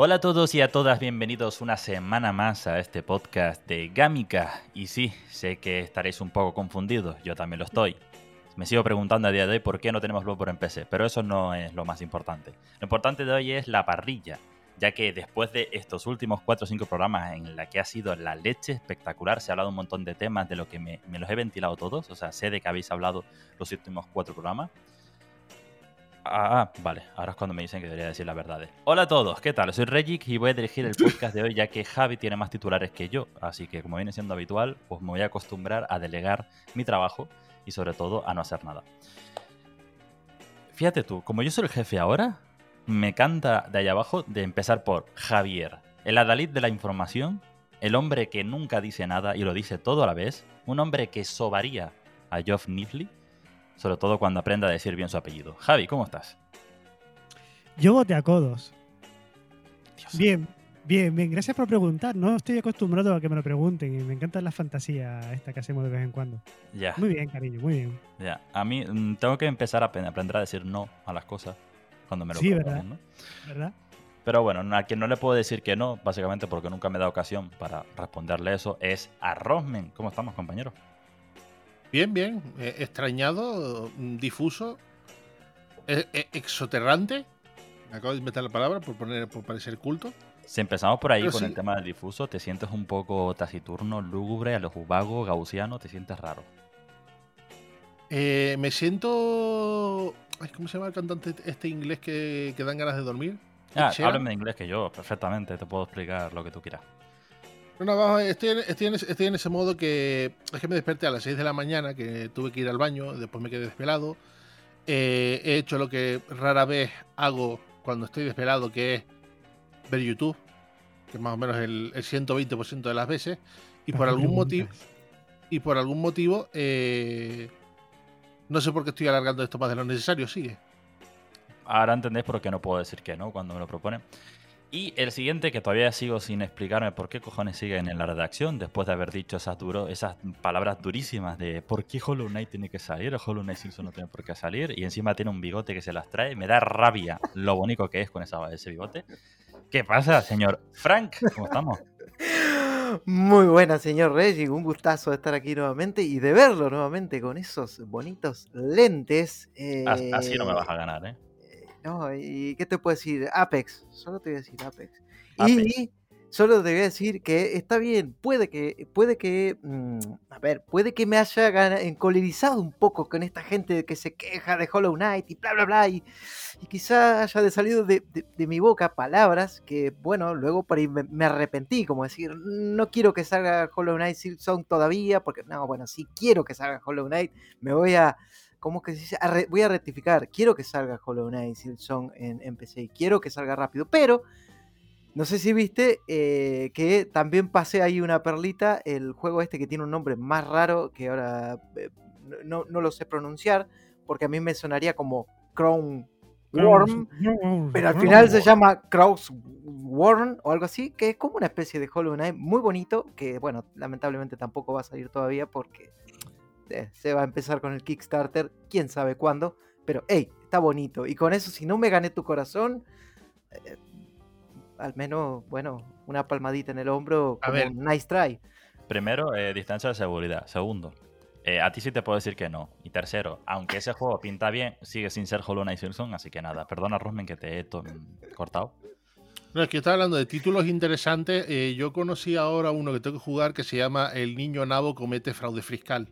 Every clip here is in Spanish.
Hola a todos y a todas, bienvenidos una semana más a este podcast de Gamica. Y sí, sé que estaréis un poco confundidos, yo también lo estoy. Me sigo preguntando a día de hoy por qué no tenemos Bloodborne en PC, pero eso no es lo más importante. Lo importante de hoy es la parrilla, ya que después de estos últimos 4 o 5 programas en la que ha sido la leche espectacular, se ha hablado un montón de temas de lo que me, me los he ventilado todos, o sea, sé de que habéis hablado los últimos 4 programas. Ah, ah, vale, ahora es cuando me dicen que debería decir la verdad. Hola a todos, ¿qué tal? Soy Regic y voy a dirigir el podcast de hoy ya que Javi tiene más titulares que yo, así que como viene siendo habitual, pues me voy a acostumbrar a delegar mi trabajo y sobre todo a no hacer nada. Fíjate tú, como yo soy el jefe ahora, me canta de allá abajo de empezar por Javier, el adalid de la información, el hombre que nunca dice nada y lo dice todo a la vez, un hombre que sobaría a Geoff Nifley, sobre todo cuando aprenda a decir bien su apellido. Javi, ¿cómo estás? Yo voté a codos. Dios. Bien, bien, bien. Gracias por preguntar. No estoy acostumbrado a que me lo pregunten y me encanta la fantasía esta que hacemos de vez en cuando. Ya, Muy bien, cariño, muy bien. ya. A mí mm, tengo que empezar a aprender a decir no a las cosas cuando me lo Sí, ¿verdad? ¿no? ¿Verdad? Pero bueno, a quien no le puedo decir que no, básicamente porque nunca me da ocasión para responderle eso, es a Rosmen. ¿Cómo estamos, compañero? Bien, bien. eh, extrañado, mm, difuso, eh, eh, exoterrante. Me acabo de inventar la palabra por, poner, por parecer culto. Si empezamos por ahí Pero con sí. el tema del difuso, ¿te sientes un poco taciturno, lúgubre, a los vago, gaussiano? ¿Te sientes raro? Eh, me siento. ay, ¿Cómo se llama el cantante este inglés que, que dan ganas de dormir? Ah, háblame en inglés que yo, perfectamente, te puedo explicar lo que tú quieras. No, no, vamos, estoy en, estoy, en ese, estoy en ese modo que es que me desperté a las 6 de la mañana, que tuve que ir al baño, después me quedé desvelado. Eh, he hecho lo que rara vez hago cuando estoy desvelado, que es ver YouTube, que es más o menos el, el 120% de las veces. Y por ¿Para qué algún motivo, y por algún motivo, eh, no sé por qué estoy alargando esto más de lo necesario, sigue. Ahora entendéis por qué no puedo decir que no cuando me lo proponen. Y el siguiente, que todavía sigo sin explicarme por qué cojones siguen en la redacción, después de haber dicho esas, duro, esas palabras durísimas de por qué Hollow Knight tiene que salir, o Hollow Knight Simpson no tiene por qué salir, y encima tiene un bigote que se las trae. Me da rabia lo bonito que es con esa, ese bigote. ¿Qué pasa, señor Frank? ¿Cómo estamos? Muy buena, señor Reggie. Un gustazo de estar aquí nuevamente y de verlo nuevamente con esos bonitos lentes. As- Así no me eh, vas a ganar, ¿eh? No, ¿y qué te puedo decir? Apex. Solo te voy a decir Apex. Apex. Y solo te voy a decir que está bien. Puede que, puede que, mm, a ver, puede que me haya encolerizado un poco con esta gente que se queja de Hollow Knight y bla, bla, bla. Y, y quizá haya de salido de, de- de mi boca palabras que, bueno, luego por ahí me, me arrepentí. Como decir, no quiero que salga Hollow Knight Silksong todavía. Porque, no, bueno, sí quiero que salga Hollow Knight. Me voy a ¿cómo que se dice? Voy a rectificar. Quiero que salga Hollow Knight en, en PC. Quiero que salga rápido. Pero, no sé si viste eh, que también pasé ahí una perlita. El juego este que tiene un nombre más raro que ahora eh, no, no lo sé pronunciar. Porque a mí me sonaría como Crown Worm. Pero al final se llama Cross Worm o algo así, que es como una especie de Hollow Knight muy bonito, que bueno, lamentablemente tampoco va a salir todavía porque eh, se va a empezar con el Kickstarter, quién sabe cuándo, pero hey, está bonito. Y con eso, si no me gané tu corazón, eh, al menos, bueno, una palmadita en el hombro, A como ver. un nice try. Primero, eh, distancia de seguridad. Segundo, eh, a ti sí te puedo decir que no. Y tercero, aunque ese juego pinta bien, sigue sin ser Hollow Knight Silksong, así que nada. Perdona, Rosmen, que te he to- cortado. No, es que estaba hablando de títulos interesantes. eh, yo conocí ahora uno que tengo que jugar que se llama El niño nabo comete fraude fiscal.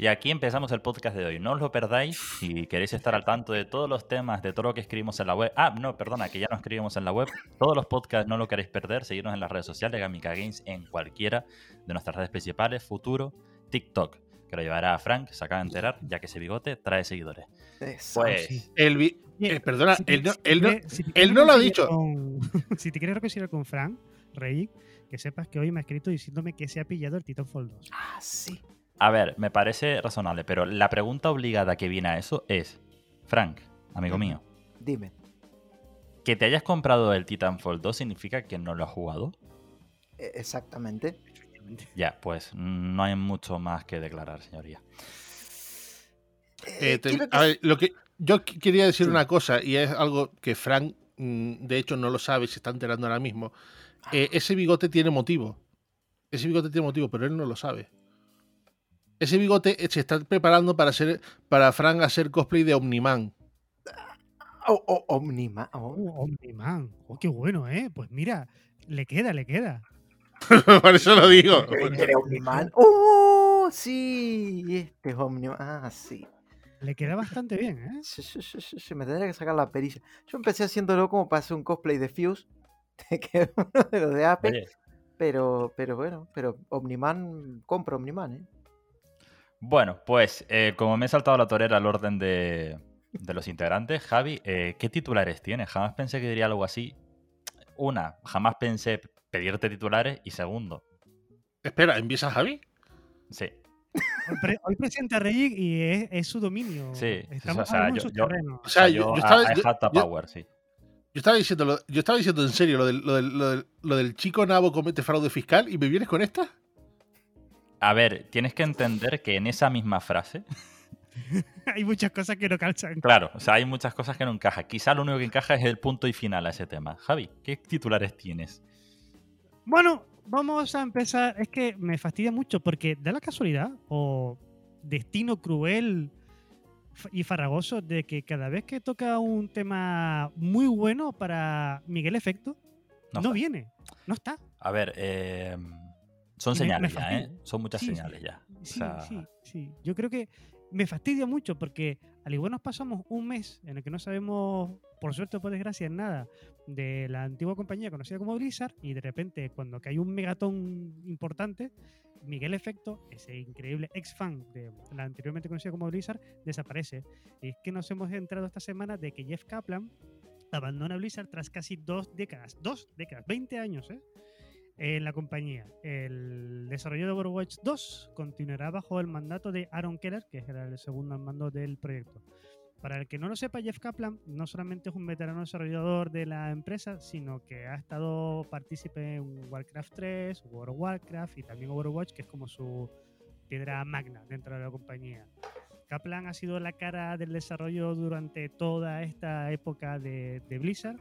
Y aquí empezamos el podcast de hoy. No os lo perdáis si queréis estar al tanto de todos los temas, de todo lo que escribimos en la web. Ah, no, perdona, que ya no escribimos en la web. Todos los podcasts no lo queréis perder. Seguirnos en las redes sociales, Gamica Games, en cualquiera de nuestras redes principales, Futuro, TikTok, que lo llevará a Frank, se acaba de enterar, ya que ese bigote trae seguidores. Eso. Pues, sí. El eh, perdona, si te- él no, si te él no- quieres- si te él quieres no lo ha dicho. con- si te quieres reconciliar con Frank, Rey, que sepas que hoy me ha escrito diciéndome que se ha pillado el Titanfall 2. Ah, sí. A ver, me parece razonable, pero la pregunta obligada que viene a eso es, Frank, amigo mío, Dime. que te hayas comprado el Titanfall 2 significa que no lo has jugado. Eh, Exactamente. Ya, pues no hay mucho más que declarar, señoría. Eh, Eh, te- quiero que- a ver, lo que yo qu- quería decir Sí. una cosa y es algo que Frank, mm, de hecho, no lo sabe, se está enterando ahora mismo. Eh, ese bigote tiene motivo. Ese bigote tiene motivo, pero él no lo sabe. Ese bigote eh, se está preparando para hacer, para Frank hacer cosplay de Omniman. Oh, oh, Omnima. oh. Oh, Omniman. Oh, qué bueno, ¿eh? Pues mira, le queda, le queda. Por eso lo digo. Eh, ¿Eres Omniman? ¡Oh! Sí, este es Omniman. Ah, sí. Le queda bastante bien, ¿eh? Sí, sí, sí, sí, sí, me tendría que sacar la pericia. Yo empecé haciéndolo como para hacer un cosplay de Fuse, que es uno de los de Oye, pero, pero bueno, pero Omniman, compro Omniman, ¿eh? Bueno, pues eh, como me he saltado la torera al orden de, de los integrantes, Javi, eh, ¿qué titulares tienes? Jamás pensé que diría algo así. Una, jamás pensé pedirte titulares. Y segundo, Espera, ¿empieza Javi? sí, Hoy, pre- hoy presenta a Rey y es, es su dominio. Sí, Estamos o sea, yo- su yo-. O sea, yo, yo, estaba, yo- power, sí. yo estaba diciendo, yo estaba diciendo en serio lo del, lo del- lo del- lo del chico nabo comete fraude fiscal y me vienes con esta. A ver, tienes que entender que en esa misma frase, Hay muchas cosas que no calzan. claro, o sea, hay muchas cosas que no encajan. Quizá lo único que encaja es el punto y final a ese tema. Javi, ¿qué titulares tienes? Bueno, vamos a empezar. Es que me fastidia mucho porque da la casualidad o destino cruel y farragoso de que cada vez que toca un tema muy bueno para Miguel Efecto, No no, viene, no está. A ver, eh, son señales ya, ¿eh? Son muchas Sí, señales ya. O Sí, sea, sí, sí. Yo creo que me fastidia mucho porque al igual nos pasamos un mes en el que no sabemos, por suerte o por desgracia, nada de la antigua compañía conocida como Blizzard y de repente cuando cae un megatón importante, Miguel Efecto, ese increíble ex fan de la anteriormente conocida como Blizzard, desaparece. Y es que nos hemos enterado esta semana de que Jeff Kaplan abandona Blizzard tras casi dos décadas, dos décadas, 20 años, ¿eh? En la compañía. El desarrollo de Overwatch 2 continuará bajo el mandato de Aaron Keller, que era el segundo al mando del proyecto. Para el que no lo sepa, Jeff Kaplan no solamente es un veterano desarrollador de la empresa, sino que ha estado partícipe en Warcraft 3, World of Warcraft y también Overwatch, que es como su piedra magna dentro de la compañía. Kaplan ha sido la cara del desarrollo durante toda esta época de, de Blizzard,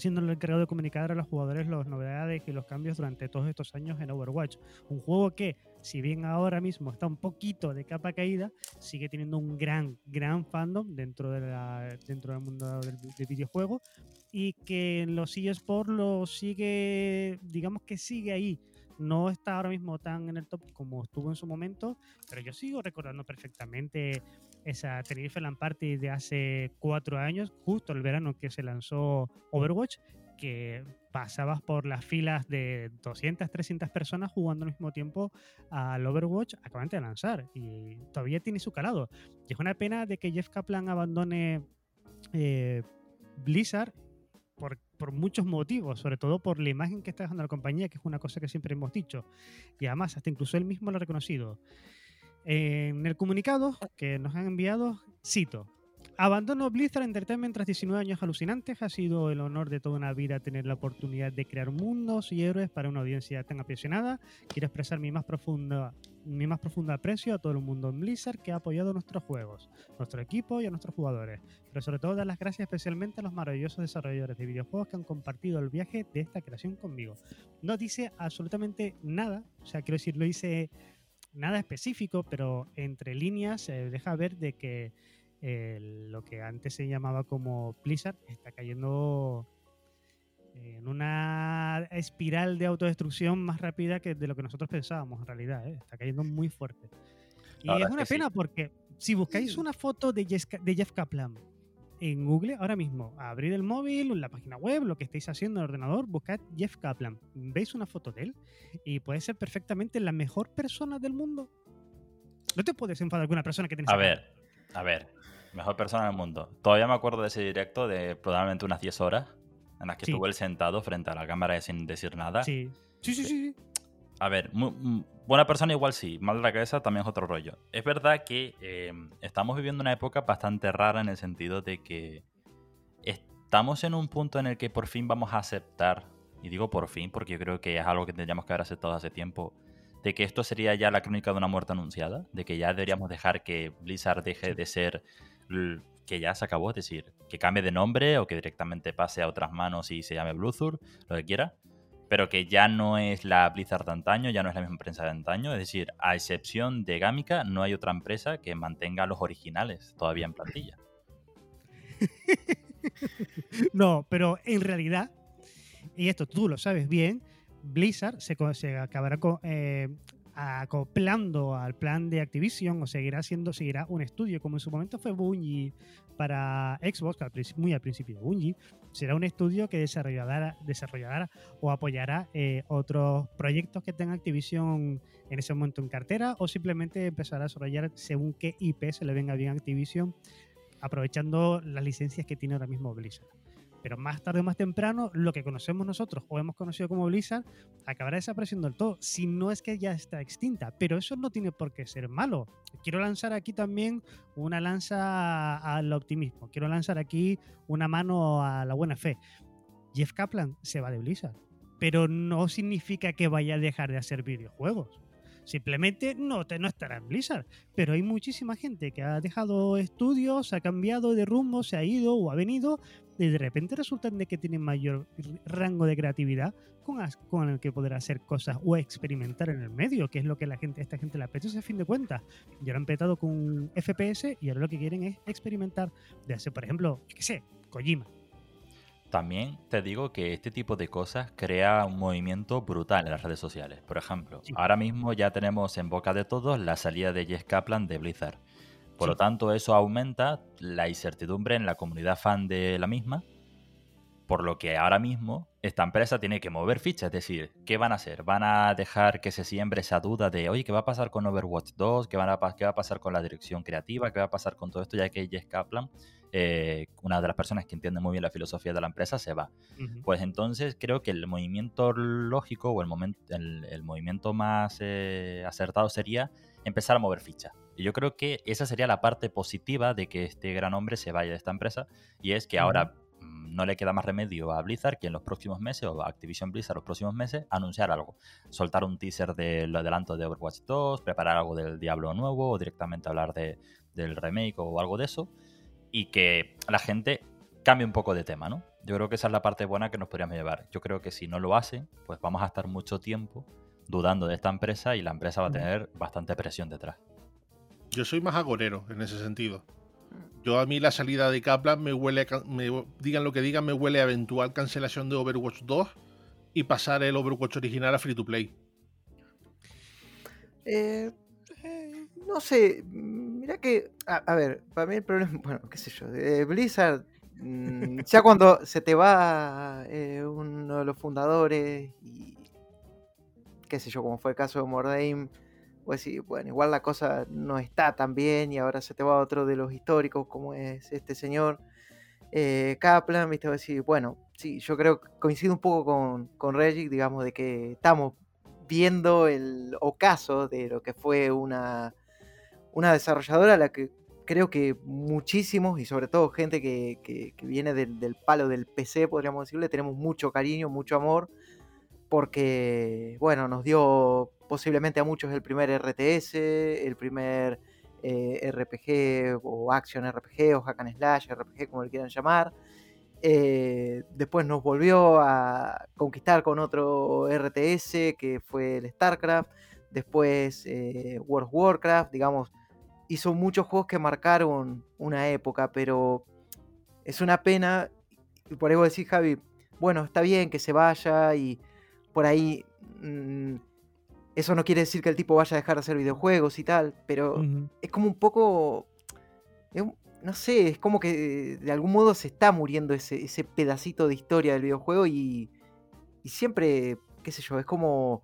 siendo el encargado de comunicar a los jugadores las novedades y los cambios durante todos estos años en Overwatch. Un juego que, si bien ahora mismo está un poquito de capa caída, sigue teniendo un gran, gran fandom dentro, de la, dentro del mundo del, del videojuego y que en los eSports lo sigue, digamos que sigue ahí. No está ahora mismo tan en el top como estuvo en su momento, pero yo sigo recordando perfectamente esa Tenerife Land Party de hace cuatro años, justo el verano que se lanzó Overwatch, que pasabas por las filas de 200, 300 personas jugando al mismo tiempo al Overwatch acabante de lanzar y todavía tiene su calado. Y es una pena de que Jeff Kaplan abandone eh, Blizzard por, por muchos motivos, sobre todo por la imagen que está dejando la compañía, que es una cosa que siempre hemos dicho. Y además, hasta incluso él mismo lo ha reconocido. En el comunicado que nos han enviado, cito. Abandono Blizzard Entertainment tras 19 años alucinantes. Ha sido el honor de toda una vida tener la oportunidad de crear mundos y héroes para una audiencia tan apasionada. Quiero expresar mi más profunda, mi más profundo aprecio a todo el mundo en Blizzard que ha apoyado nuestros juegos, nuestro equipo y a nuestros jugadores. Pero sobre todo dar las gracias especialmente a los maravillosos desarrolladores de videojuegos que han compartido el viaje de esta creación conmigo. No dice absolutamente nada, o sea, quiero decir, no dice nada específico, pero entre líneas se deja ver de que eh, lo que antes se llamaba como Blizzard está cayendo en una espiral de autodestrucción más rápida que de lo que nosotros pensábamos en realidad. ¿eh? Está cayendo muy fuerte. Y es es una sí. pena porque si buscáis una foto de Jeff, de Jeff Kaplan en Google ahora mismo, abrid el móvil, la página web, lo que estéis haciendo en el ordenador, buscad Jeff Kaplan. Veis una foto de él y puede ser perfectamente la mejor persona del mundo. No te puedes enfadar con una persona que tienes A ver, a ver. Mejor persona del mundo. Todavía me acuerdo de ese directo de probablemente unas 10 horas en las que Sí. estuvo él sentado frente a la cámara sin decir nada. Sí. Sí, sí, sí. sí. A ver, mu- buena persona igual sí, mal de la cabeza también es otro rollo. Es verdad que eh, estamos viviendo una época bastante rara en el sentido de que estamos en un punto en el que por fin vamos a aceptar, y digo por fin porque yo creo que es algo que tendríamos que haber aceptado hace tiempo, de que esto sería ya la crónica de una muerte anunciada, de que ya deberíamos dejar que Blizzard deje de ser que ya se acabó, es decir, que cambie de nombre o que directamente pase a otras manos y se llame Bluethur, lo que quiera pero que ya no es la Blizzard de antaño, ya no es la misma empresa de antaño. Es decir, a excepción de Gamica, no hay otra empresa que mantenga los originales todavía en plantilla. No, pero en realidad, y esto tú lo sabes bien, Blizzard se, acabará co- eh, acoplando al plan de Activision o seguirá siendo seguirá un estudio como en su momento fue Bungie para Xbox, muy al principio de Bungie, será un estudio que desarrollará, desarrollará o apoyará eh, otros proyectos que tenga Activision en ese momento en cartera o simplemente empezará a desarrollar según qué IP se le venga bien a Activision aprovechando las licencias que tiene ahora mismo Blizzard. Pero más tarde o más temprano, lo que conocemos nosotros o hemos conocido como Blizzard acabará desapareciendo del todo, si no es que ya está extinta. Pero eso no tiene por qué ser malo. Quiero lanzar aquí también una lanza al optimismo. Quiero lanzar aquí una mano a la buena fe. Jeff Kaplan se va de Blizzard, pero no significa que vaya a dejar de hacer videojuegos. Simplemente no, te, no estará en Blizzard. Pero hay muchísima gente que ha dejado estudios, ha cambiado de rumbo, se ha ido o ha venido y de repente resultan de que tienen mayor rango de creatividad con, con el que poder hacer cosas o experimentar en el medio, que es lo que la gente, esta gente le apetece a fin de cuentas. Y ahora han petado con FPS y ahora lo que quieren es experimentar de hacer, por ejemplo, qué sé, Kojima. También te digo que este tipo de cosas crea un movimiento brutal en las redes sociales. Por ejemplo, Sí. ahora mismo ya tenemos en boca de todos la salida de Jess Kaplan de Blizzard. Por lo tanto, eso aumenta la incertidumbre en la comunidad fan de la misma. Por lo que ahora mismo esta empresa tiene que mover fichas. Es decir, ¿qué van a hacer? ¿Van a dejar que se siembre esa duda de, oye, ¿qué va a pasar con Overwatch 2? ¿Qué, van a, pa- qué va a pasar con la dirección creativa? ¿Qué va a pasar con todo esto? Ya que Jess Kaplan, eh, una de las personas que entiende muy bien la filosofía de la empresa, se va. Pues entonces creo que el movimiento lógico o el, momento, el, el movimiento más eh, acertado sería empezar a mover fichas. Y yo creo que esa sería la parte positiva de que este gran hombre se vaya de esta empresa y es que ahora no le queda más remedio a Blizzard que en los próximos meses o a Activision Blizzard los próximos meses anunciar algo. Soltar un teaser del adelanto de Overwatch 2, preparar algo del Diablo nuevo o directamente hablar de, del remake o algo de eso y que la gente cambie un poco de tema, ¿no? Yo creo que esa es la parte buena que nos podríamos llevar. Yo creo que si no lo hacen, pues vamos a estar mucho tiempo dudando de esta empresa y la empresa va a tener bastante presión detrás. Yo soy más agorero en ese sentido. Yo a mí la salida de Kaplan me huele, a me- digan lo que digan, me huele a eventual cancelación de Overwatch 2 y pasar el Overwatch original a free to play. Eh, eh, no sé, mira que, a, a ver, para mí el problema, bueno, qué sé yo, Blizzard, mm, ya cuando se te va eh, uno de los fundadores y qué sé yo, como fue el caso de Mordaim, pues sí, bueno, igual la cosa no está tan bien y ahora se te va otro de los históricos como es este señor eh, Kaplan, viste, decís, bueno, sí, yo creo que coincido un poco con, con Reggie, digamos, de que estamos viendo el ocaso de lo que fue una, una desarrolladora a la que creo que muchísimos y sobre todo gente que, que- que viene del, del palo del PC, podríamos decirle, tenemos mucho cariño, mucho amor, porque, bueno, nos dio posiblemente a muchos el primer RTS, el primer eh, RPG o Action RPG o Hack and Slash RPG, como le quieran llamar. Eh, después nos volvió a conquistar con otro RTS que fue el StarCraft. Después eh, World of Warcraft, digamos, hizo muchos juegos que marcaron una época, pero es una pena. Y por ahí vos decís, Javi, bueno, está bien que se vaya y por ahí. mm, eso no quiere decir que el tipo vaya a dejar de hacer videojuegos y tal, pero es como un poco. un- no sé, es como que de algún modo se está muriendo ese, ese pedacito de historia del videojuego y, y siempre, qué sé yo, es como.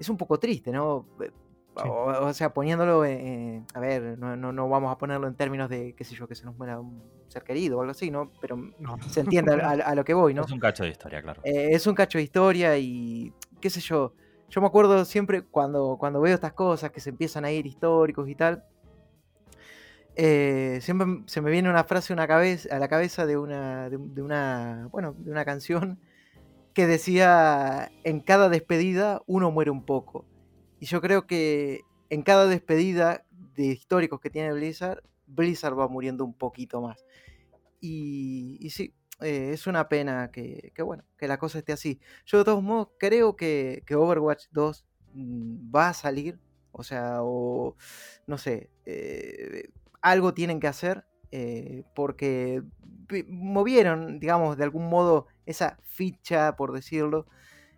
Es un poco triste, ¿no? Eh, Sí. O, o sea, poniéndolo, eh, a ver, no, no, no vamos a ponerlo en términos de, qué sé yo, que se nos muera un ser querido o algo así, ¿no? Pero No. se entiende a, a- a lo que voy, ¿no? Es un cacho de historia, claro. Eh, es un cacho de historia y qué sé yo. Yo me acuerdo siempre cuando, cuando veo estas cosas que se empiezan a ir históricos y tal. eh, siempre se me viene una frase a, la cabeza de una, de, un- de una, bueno, de una canción que decía, en cada despedida uno muere un poco. Y yo creo que en cada despedida de históricos que tiene Blizzard, Blizzard va muriendo un poquito más. Y, y sí, eh, es una pena que, que, bueno, que la cosa esté así. Yo de todos modos creo que, que Overwatch 2 mm, va a salir. O sea, o no sé, eh, algo tienen que hacer. eh, porque vi- movieron, digamos, de algún modo esa ficha, por decirlo,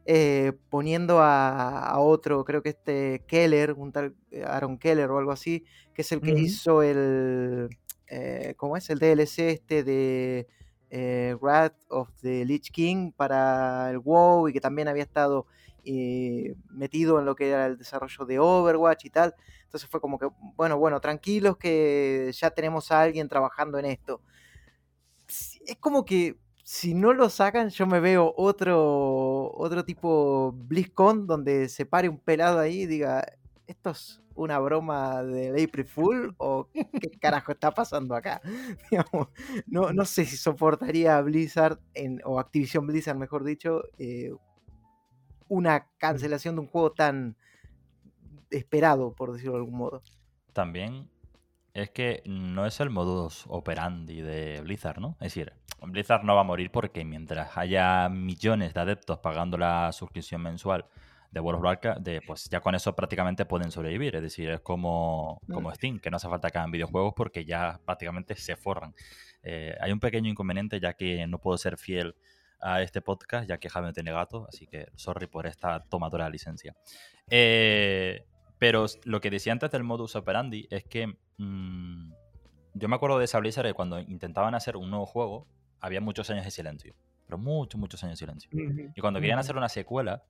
eh, poniendo a, a otro, creo que este Keller, un tal Aaron Keller o algo así, que es el que hizo el, eh, ¿cómo es? El DLC este de eh, Wrath of the Lich King para el WoW y que también había estado eh, metido en lo que era el desarrollo de Overwatch y tal. Entonces fue como que, bueno, bueno, tranquilos que ya tenemos a alguien trabajando en esto. Es como que si no lo sacan, yo me veo otro, otro tipo BlizzCon donde se pare un pelado ahí y diga, ¿esto es una broma del April Fool o qué carajo está pasando acá? No, no sé si soportaría Blizzard, o Activision Blizzard, mejor dicho, eh, una cancelación de un juego tan esperado, por decirlo de algún modo. También es que no es el modus operandi de Blizzard, ¿no? Es decir, Blizzard no va a morir porque mientras haya millones de adeptos pagando la suscripción mensual de World of Warcraft, de, pues ya con eso prácticamente pueden sobrevivir. Es decir, es como, como Mm. Steam, que no hace falta que hagan videojuegos porque ya prácticamente se forran. Eh, hay un pequeño inconveniente ya que no puedo ser fiel a este podcast, ya que Jaime no tiene gato, así que sorry por esta tomadora de licencia. Eh, pero lo que decía antes del modus operandi es que mm, yo me acuerdo de esa Blizzard que cuando intentaban hacer un nuevo juego, había muchos años de silencio. Pero muchos, muchos años de silencio. Y cuando querían hacer una secuela,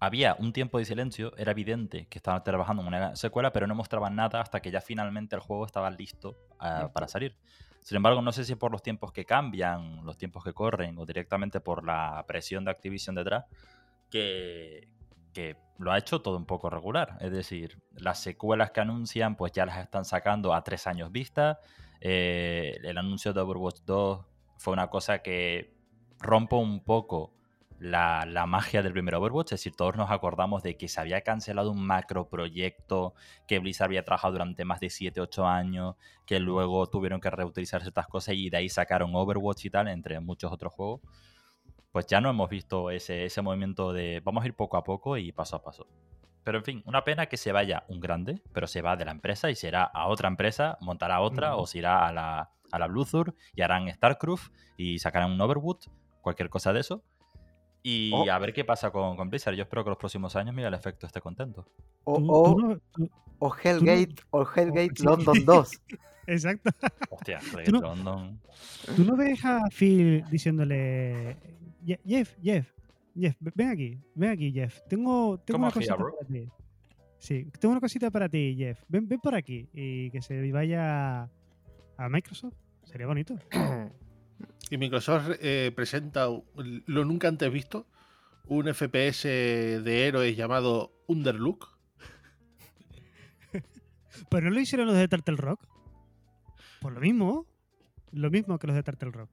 había un tiempo de silencio, era evidente que estaban trabajando en una secuela, pero no mostraban nada hasta que ya finalmente el juego estaba listo ah, para salir. Sin embargo, no sé si por los tiempos que cambian, los tiempos que corren, o directamente por la presión de Activision detrás, que, que lo ha hecho todo un poco regular. Es decir, las secuelas que anuncian, pues ya las están sacando a tres años vista. Eh, el anuncio de Overwatch 2 fue una cosa que rompe un poco la, la magia del primer Overwatch. Es decir, todos nos acordamos de que se había cancelado un macro proyecto que Blizzard había trabajado durante más de 7-8 años, que luego tuvieron que reutilizar ciertas cosas y de ahí sacaron Overwatch y tal, entre muchos otros juegos. Pues ya no hemos visto ese, ese movimiento de vamos a ir poco a poco y paso a paso. Pero en fin, una pena que se vaya un grande, pero se va de la empresa y se irá a otra empresa, montará otra o se irá a la, a la Bluethur y harán StarCraft y sacarán un Overwood, cualquier cosa de eso. Y Oh. a ver qué pasa con, con Blizzard. Yo espero que los próximos años Miguel Efecto esté contento. O, o- o Hellgate, o Hellgate sí. London 2. exacto. Hostia, Tú no- London. Tú no ves a Phil diciéndole, "Ye- Jeff, Jeff, Jeff, ve- ven aquí, ven aquí, Jeff. Tengo, tengo una cosita bro." para ti. Sí, tengo una cosita para ti, Jeff. Ven, ven por aquí y que se vaya a Microsoft. Sería bonito. Y Microsoft eh, presenta lo nunca antes visto, un FPS de héroes llamado Underlook. Pero no lo hicieron los de Turtle Rock. Por lo mismo. Lo mismo que los de Turtle Rock.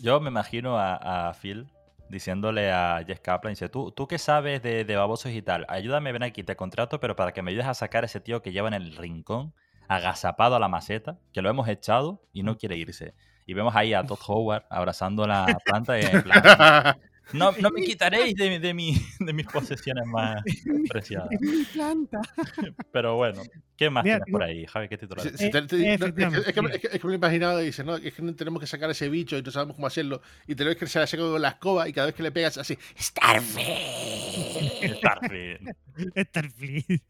Yo me imagino a, a Phil diciéndole a Jess Kaplan, dice, tú, tú qué sabes de, de babosos y tal, ayúdame, ven aquí, te contrato, pero para que me ayudes a sacar a ese tío que lleva en el rincón, agazapado a la maceta, que lo hemos echado y no quiere irse. Y vemos ahí a Todd Howard abrazando la planta y en plan, no, no me quitaréis de, de, mi, de mis posesiones más preciadas. Es mi planta. Pero bueno, ¿qué más Mira, tienes por ahí, Javi? ¿Qué titular? Si- si te- te- no, es, que, efectivamente, es que- mira. es que- es que me lo he imaginado y dice, no, es que no tenemos que sacar ese bicho y no sabemos cómo hacerlo. Y tenemos que se la saca con la escoba y cada vez que le pegas así, Starfield. Starfield. Starfleet.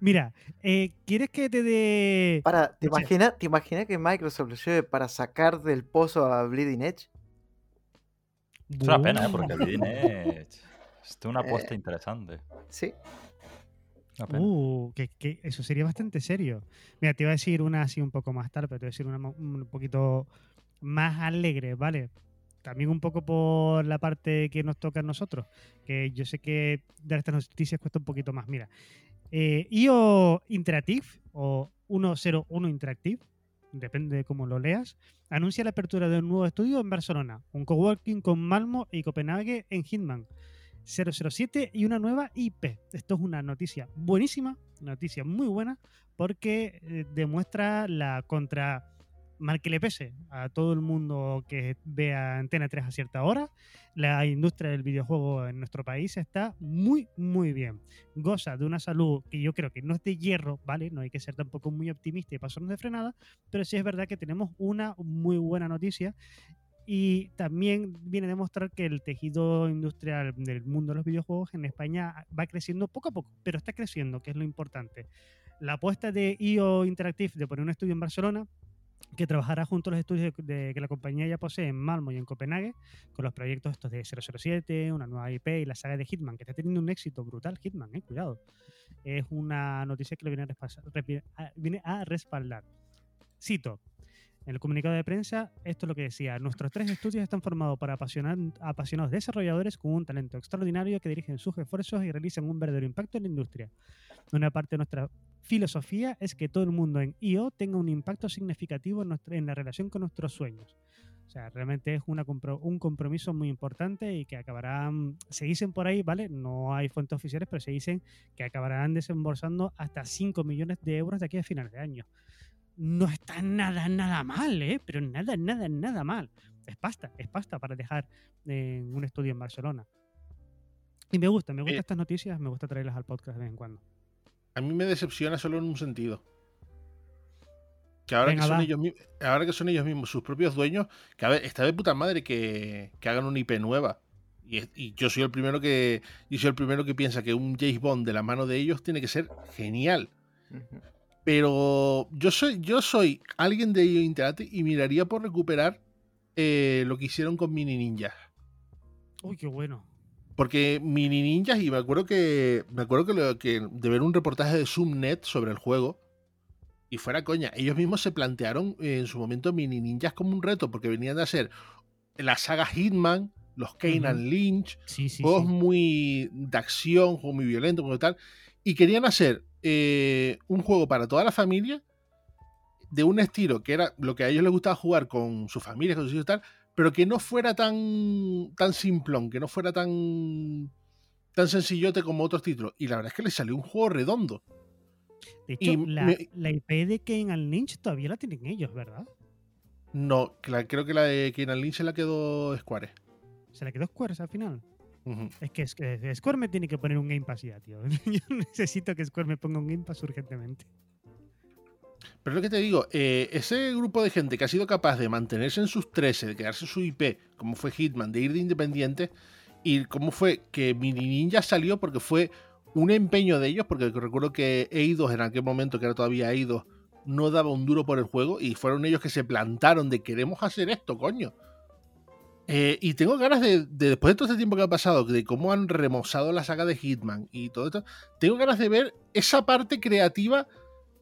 Mira, eh, ¿quieres que te dé. Para, ¿te imaginas te imagina que Microsoft lo lleve para sacar del pozo a Bleeding Edge? Es una pena, ¿eh? Porque Edge es una Eh. apuesta interesante. Sí. Una pena. Uh, que, que eso sería bastante serio. Mira, te iba a decir una así un poco más tarde, pero te voy a decir una un poquito más alegre, ¿vale? También un poco por la parte que nos toca a nosotros, que yo sé que dar estas noticias cuesta un poquito más. Mira, eh, IO Interactive o 101 Interactive, depende de cómo lo leas, anuncia la apertura de un nuevo estudio en Barcelona, un coworking con Malmo y Copenhague en Hitman. 007 y una nueva IP. Esto es una noticia buenísima, noticia muy buena, porque eh, demuestra la contra. Mal que le pese a todo el mundo que vea Antena 3 a cierta hora, la industria del videojuego en nuestro país está muy, muy bien. Goza de una salud que yo creo que no es de hierro, ¿vale? No hay que ser tampoco muy optimista y pasarnos de frenada, pero sí es verdad que tenemos una muy buena noticia y también viene a demostrar que el tejido industrial del mundo de los videojuegos en España va creciendo poco a poco, pero está creciendo, que es lo importante. La apuesta de IO Interactive de poner un estudio en Barcelona, que trabajará junto a los estudios de, de- que la compañía ya posee en Malmo y en Copenhague, con los proyectos estos de 007, una nueva IP y la saga de Hitman, que está teniendo un éxito brutal, Hitman, eh, cuidado. Es una noticia que le viene a, viene a respaldar. Cito, en el comunicado de prensa, esto es lo que decía. Nuestros tres estudios están formados apasionan- apasionados desarrolladores con un talento extraordinario que dirigen sus esfuerzos y realizan un verdadero impacto en la industria. Una parte de nuestra filosofía es que todo el mundo en IO tenga un impacto significativo en, nuestra- en la relación con nuestros sueños. O sea, realmente es una un compromiso muy importante y que acabarán, se dicen por ahí, ¿vale? No hay fuentes oficiales, pero se dicen que acabarán desembolsando hasta 5 millones de euros de aquí a finales de año no está nada, nada mal, ¿eh? Pero nada, nada, nada mal. Es pasta, es pasta para dejar en un estudio en Barcelona. Y me gusta, me gustan estas noticias, me gusta traerlas al podcast de vez en cuando. A mí me decepciona solo en un sentido. Que ahora, Venga, que son va. ellos, ahora que son ellos mismos, sus propios dueños, que a ver, está de puta madre que, que hagan una IP nueva. Y, yo soy el primero que. Yo soy el primero que piensa que un James Bond de la mano de ellos tiene que ser genial. Pero yo soy, yo soy alguien de IO Interactive y miraría por recuperar eh, lo que hicieron con Mini Ninjas. Uy, qué bueno. Porque Mini Ninjas, y me acuerdo que. Me acuerdo que, lo- que de ver un reportaje de Zoomnet sobre el juego. Y fuera coña, ellos mismos se plantearon en su momento Mini Ninjas como un reto, porque venían de hacer la saga Hitman, los Ujú. Lynch, Sí, sí, juegos sí. muy de acción, juegos muy violentos, como tal. Y querían hacer eh, un juego para toda la familia, de un estilo que era lo que a ellos les gustaba jugar con sus familias, con sus hijos y tal, pero que no fuera tan, tan simplón, que no fuera tan, tan sencillote como otros títulos. Y la verdad es que les salió un juego redondo. De hecho, y la, me- la IP de Kane Lynch todavía la tienen ellos, ¿verdad? No, la- creo que la de Kenan Lynch se la quedó Square. Se la quedó Square al final. Es que, es que Square me tiene que poner un Game Pass ya, tío. Yo necesito que Square me ponga un Game Pass urgentemente. Pero lo que te digo, eh, ese grupo de gente que ha sido capaz de mantenerse en sus 13, de quedarse su IP, como fue Hitman, de ir de independiente, y cómo fue que Mini Ninja salió porque fue un empeño de ellos, porque recuerdo que Eidos en aquel momento, que era todavía Eidos, no daba un duro por el juego, y fueron ellos que se plantaron de queremos hacer esto, coño. Eh, y tengo ganas de, de, después de todo este tiempo que ha pasado, de cómo han remozado la saga de Hitman y todo esto, tengo ganas de ver esa parte creativa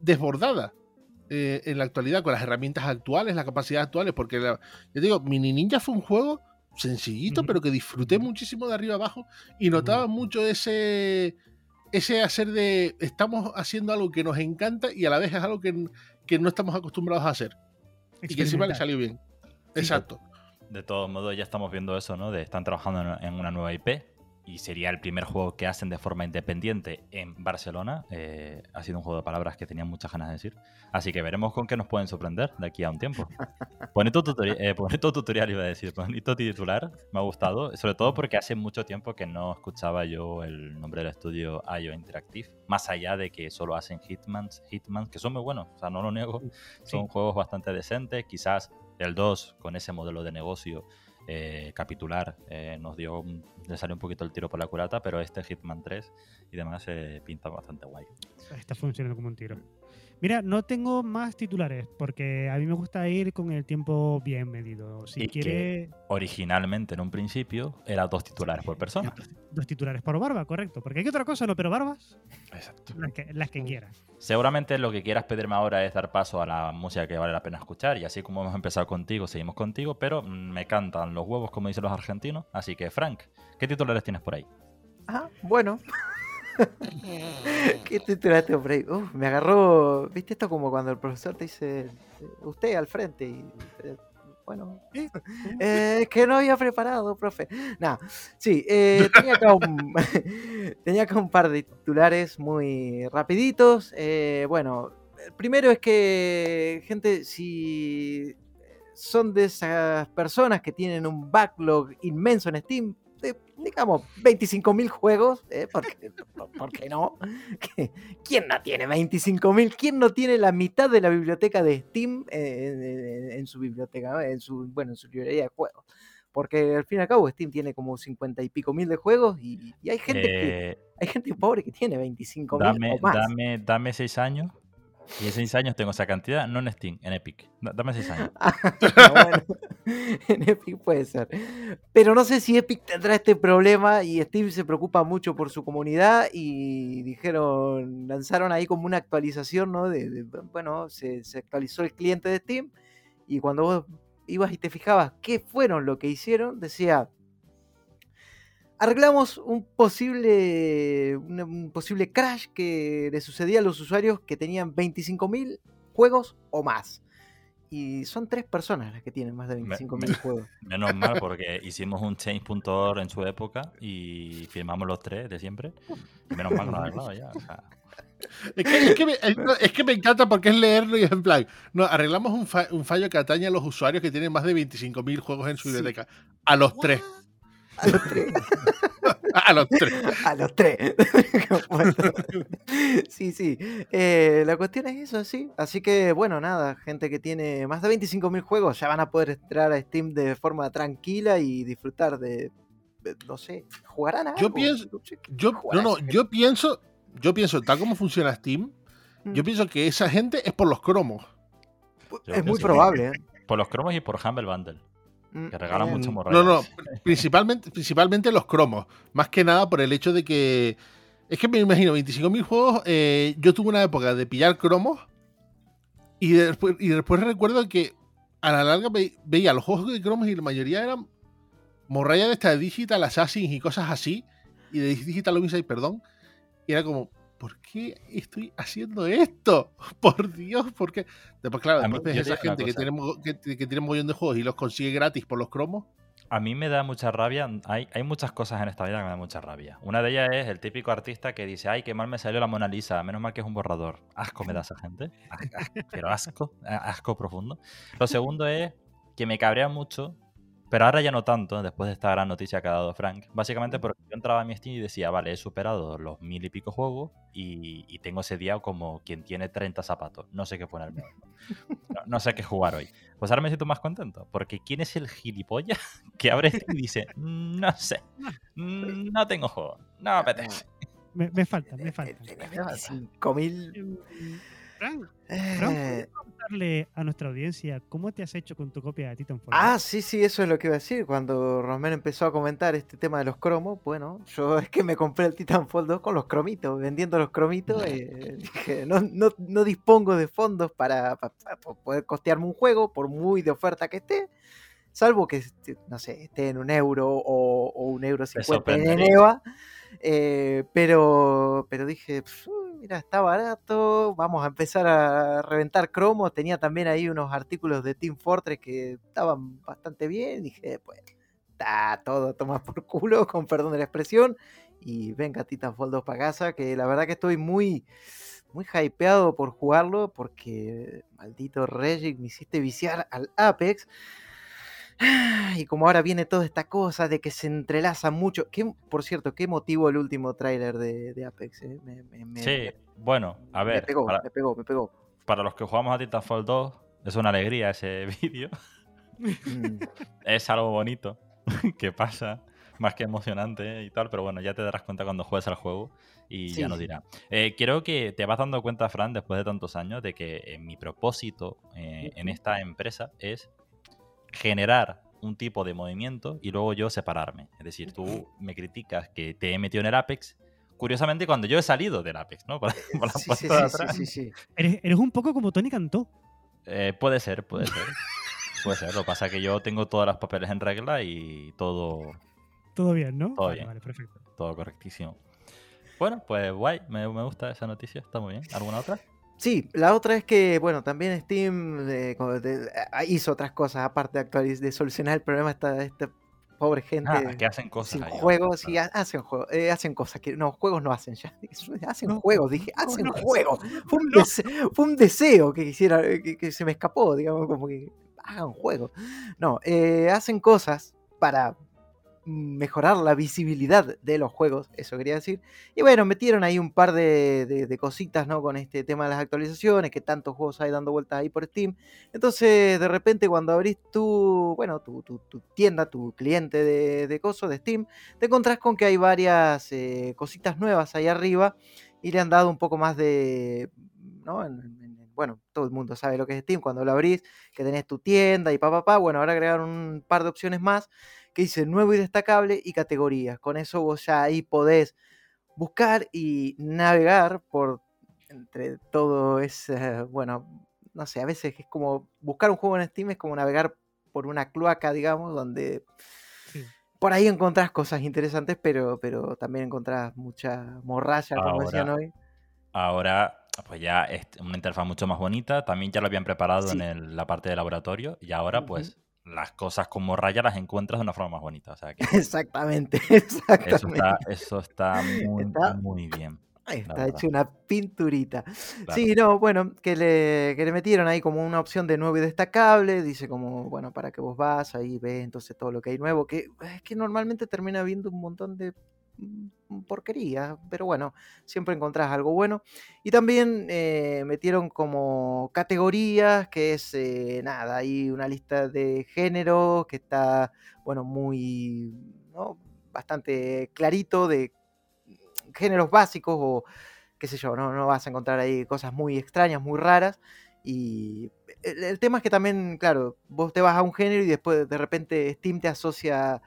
desbordada eh, en la actualidad con las herramientas actuales, las capacidades actuales, porque la- yo digo, Mini Ninja fue un juego sencillito, pero que disfruté muchísimo de arriba abajo y notaba mucho ese ese hacer de estamos haciendo algo que nos encanta y a la vez es algo que, que no estamos acostumbrados a hacer y que encima le salió bien. Exacto. De todos modos, ya estamos viendo eso, ¿no? De están trabajando en, en una nueva IP y sería el primer juego que hacen de forma independiente en Barcelona. Eh, ha sido un juego de palabras que tenía muchas ganas de decir. Así que veremos con qué nos pueden sorprender de aquí a un tiempo. Bonito, tutori- eh, bonito tutorial, iba a decir. Bonito titular, me ha gustado. Sobre todo porque hace mucho tiempo que no escuchaba yo el nombre del estudio IO Interactive. Más allá de que solo hacen Hitmans, Hitmans que son muy buenos, o sea, no lo niego. Son Sí. juegos bastante decentes. Quizás el 2, con ese modelo de negocio eh, capitular, eh, nos dio un- le salió un poquito el tiro por la culata, pero este Hitman 3 y demás eh, pinta bastante guay. Está funcionando como un tiro. Mira, no tengo más titulares porque a mí me gusta ir con el tiempo bien medido. Si Y que- quiere, Originalmente, en un principio, era dos titulares por persona. dos titulares por barba, correcto. Porque hay otra cosa, no, pero barbas, Exacto. las que, las que quieras. Seguramente lo que quieras pedirme ahora es dar paso a la música que vale la pena escuchar. Y así como hemos empezado contigo, seguimos contigo. Pero mm, me cantan los huevos, como dicen los argentinos. Así que, Frank, ¿qué titulares tienes por ahí? Ah, bueno. ¿Qué por ahí? Uf, me agarró. ¿Viste esto como cuando el profesor te dice usted al frente? Y, eh, bueno, ¿Eh? eh, es que no había preparado, profe. Nada, sí, eh, tenía, acá un, tenía acá un par de titulares muy rapiditos. Eh, bueno, el primero es que, gente, si son de esas personas que tienen un backlog inmenso en Steam, de, digamos, 25.000 juegos, ¿eh? ¿Por, qué, por- por qué no? ¿Qué- ¿Quién no tiene 25.000? ¿Quién no tiene la mitad de la biblioteca de Steam en, en- en su biblioteca, en su, bueno, en su librería de juegos? Porque al fin y al cabo Steam tiene como 50 y pico mil de juegos y, y hay gente que Eh, hay gente pobre que tiene 25 mil dame, o más. dame, dame seis años. Y en seis años tengo esa cantidad, no en Steam, en Epic. Da- Dame seis años. bueno, en Epic puede ser. Pero no sé si Epic tendrá este problema y Steam se preocupa mucho por su comunidad y dijeron, lanzaron ahí como una actualización, ¿no? De, de- bueno, se, se actualizó el cliente de Steam y cuando vos ibas y te fijabas qué fueron lo que hicieron, decía, arreglamos un posible, un posible crash que le sucedía a los usuarios que tenían 25.000 juegos o más. Y son tres personas las que tienen más de Me- 25.000 juegos. Menos mal, porque hicimos un change.org en su época y firmamos los tres de siempre. Y menos mal ha arreglado ya. o sea, Es que, es que me, es- es que me encanta porque es leerlo y es en plan. No, arreglamos un, fa- un fallo que atañe a los usuarios que tienen más de 25.000 juegos en su Sí. biblioteca. A los tres. A los tres. A los tres. A los tres. Bueno, sí, sí. Eh, la cuestión es eso, sí. Así que, bueno, nada, gente que tiene más de 25.000 juegos ya van a poder entrar a Steam de forma tranquila y disfrutar de, de- no sé, jugarán a Yo algo, pienso- no Yo, no, no, jugarán. yo pienso, yo pienso, tal como funciona Steam, yo Mm. pienso que esa gente es por los cromos. yo Es muy pienso que probable, ¿eh? Por los cromos y por Humble Bundle, que regalan mucho No, morrayas. no, principalmente, principalmente los cromos. Más que nada por el hecho de que. Es que me imagino, 25.000 juegos. eh, yo tuve una época de pillar cromos. Y después, y después recuerdo que a la larga ve- veía los juegos de cromos y la mayoría eran morralla de esta de Digital Assassins y cosas así. Y de Digital Homicide, perdón. Y era como, ¿por qué estoy haciendo esto? Por Dios, ¿por qué? Después, claro, A mí- después ves esa gente que tiene, que, que tiene un montón de juegos y los consigue gratis por los cromos. A mí me da mucha rabia. Hay, hay muchas cosas en esta vida que me dan mucha rabia. Una de ellas es el típico artista que dice, ay, qué mal me salió la Mona Lisa, menos mal que es un borrador. Asco me da esa gente. Pero asco, asco profundo. Lo segundo es que me cabrea mucho, pero ahora ya no tanto, después de esta gran noticia que ha dado Frank. Básicamente porque yo entraba a mi Steam y decía, vale, he superado los mil y pico juegos y, y tengo ese día como quien tiene 30 zapatos. No sé qué ponerme. No, no, sé qué jugar hoy. Pues ahora me siento más contento, porque ¿quién es el gilipollas que abre Steam y dice, no sé, no tengo juego, no me ah, apetece? Ah, me, me faltan, me faltan. 5.000... Frank, contarle eh. a nuestra audiencia cómo te has hecho con tu copia de Titanfall? Ah, sí, sí, eso es lo que iba a decir. Cuando Rosmer empezó a comentar este tema de los cromos, bueno, yo es que me compré el Titanfall 2 con los cromitos, vendiendo los cromitos. Eh, dije, no, no, no, dispongo de fondos para, poder costearme un juego, por muy de oferta que esté. Salvo que, este, no sé, esté en un euro o, un euro cincuenta en EVA. Eh, pero, pero dije, pff, mira, está barato, vamos a empezar a reventar cromos. Tenía también ahí unos artículos de Team Fortress que estaban bastante bien. Dije, pues, está todo toma por culo, con perdón de la expresión. Y venga Titanfall 2 para casa, que la verdad que estoy muy, muy hypeado por jugarlo, porque maldito Regic, me hiciste viciar al Apex. Y como ahora viene toda esta cosa de que se entrelaza mucho. ¿Qué, por cierto, qué motivo el último tráiler de, de Apex? eh? Me, me- me- Sí, bueno, a me ver, pegó, para, me pegó, me pegó. para los que jugamos a Titanfall 2, es una alegría ese vídeo, Mm. es algo bonito que pasa, más que emocionante y tal, pero bueno, ya te darás cuenta cuando juegues al juego y Sí, ya nos dirá. Eh, creo que te vas dando cuenta, Fran, después de tantos años, de que eh, mi propósito eh, en esta empresa es generar un tipo de movimiento y luego yo separarme. Es decir, tú me criticas que te he metido en el Apex, curiosamente cuando yo he salido del Apex, ¿no? Por, por la Sí, sí, puerta sí, de sí, atrás. sí, sí. Eres, eres un poco como Tony Cantó. Eh, puede ser, puede ser. Puede ser. Lo que pasa es que yo tengo todos los papeles en regla y todo, Todo bien, ¿no? Todo vale, bien. vale, perfecto. todo correctísimo. Bueno, pues guay, me, me gusta esa noticia, está muy bien. ¿Alguna otra? Sí, la otra es que, bueno, también Steam eh, ah, hizo otras cosas aparte de, de solucionar el problema esta, esta pobre gente Ah, que hacen cosas sin ahí, vale, juegos ha- hacen juegos, eh, hacen cosas que no, juegos no hacen ya. Hacen No, juegos, dije, no, hacen no, juegos. Fue un, no. dese- fue un deseo que quisiera, eh, que, que se me escapó, digamos, como que hagan juegos. No, eh, hacen cosas para mejorar la visibilidad de los juegos, eso quería decir. Y bueno, metieron ahí un par de, cositas, ¿no? Con este tema de las actualizaciones, que tantos juegos hay dando vueltas ahí por Steam. Entonces, de repente, cuando abrís tu, bueno, tu, tu- tienda, tu cliente de, de coso, de Steam, te encontrás con que hay varias eh, cositas nuevas ahí arriba y le han dado un poco más de, ¿no? En- en- en- bueno, todo el mundo sabe lo que es Steam cuando lo abrís, que tenés tu tienda y pa, pa, pa. Bueno, ahora agregaron un par de opciones más que dice nuevo y destacable y categorías. Con eso vos ya ahí podés buscar y navegar por entre todo ese, bueno, no sé, a veces es como buscar un juego en Steam es como navegar por una cloaca, digamos, donde Sí. por ahí encontrás cosas interesantes, pero, pero también encontrás mucha morralla, como decían hoy. Ahora, pues ya es una interfaz mucho más bonita. También ya lo habían preparado Sí. en el- la parte de laboratorio. Y ahora, pues, las cosas como raya las encuentras de una forma más bonita. O sea que Exactamente, eso exactamente. está, eso está muy, Está- muy bien. Está hecho una pinturita. Claro. Sí, no, bueno, que le, que le metieron ahí como una opción de nuevo y destacable, dice como, bueno, para que vos vas, ahí ves entonces todo lo que hay nuevo, que es que normalmente termina viendo un montón de porquería, pero bueno, siempre encontrás algo bueno. Y también eh, metieron como categorías, que es, eh, nada, hay una lista de géneros que está, bueno, muy, ¿no? Bastante clarito de géneros básicos o qué sé yo, no, no vas a encontrar ahí cosas muy extrañas, muy raras. Y el tema es que también, claro, vos te vas a un género y después de repente Steam te asocia,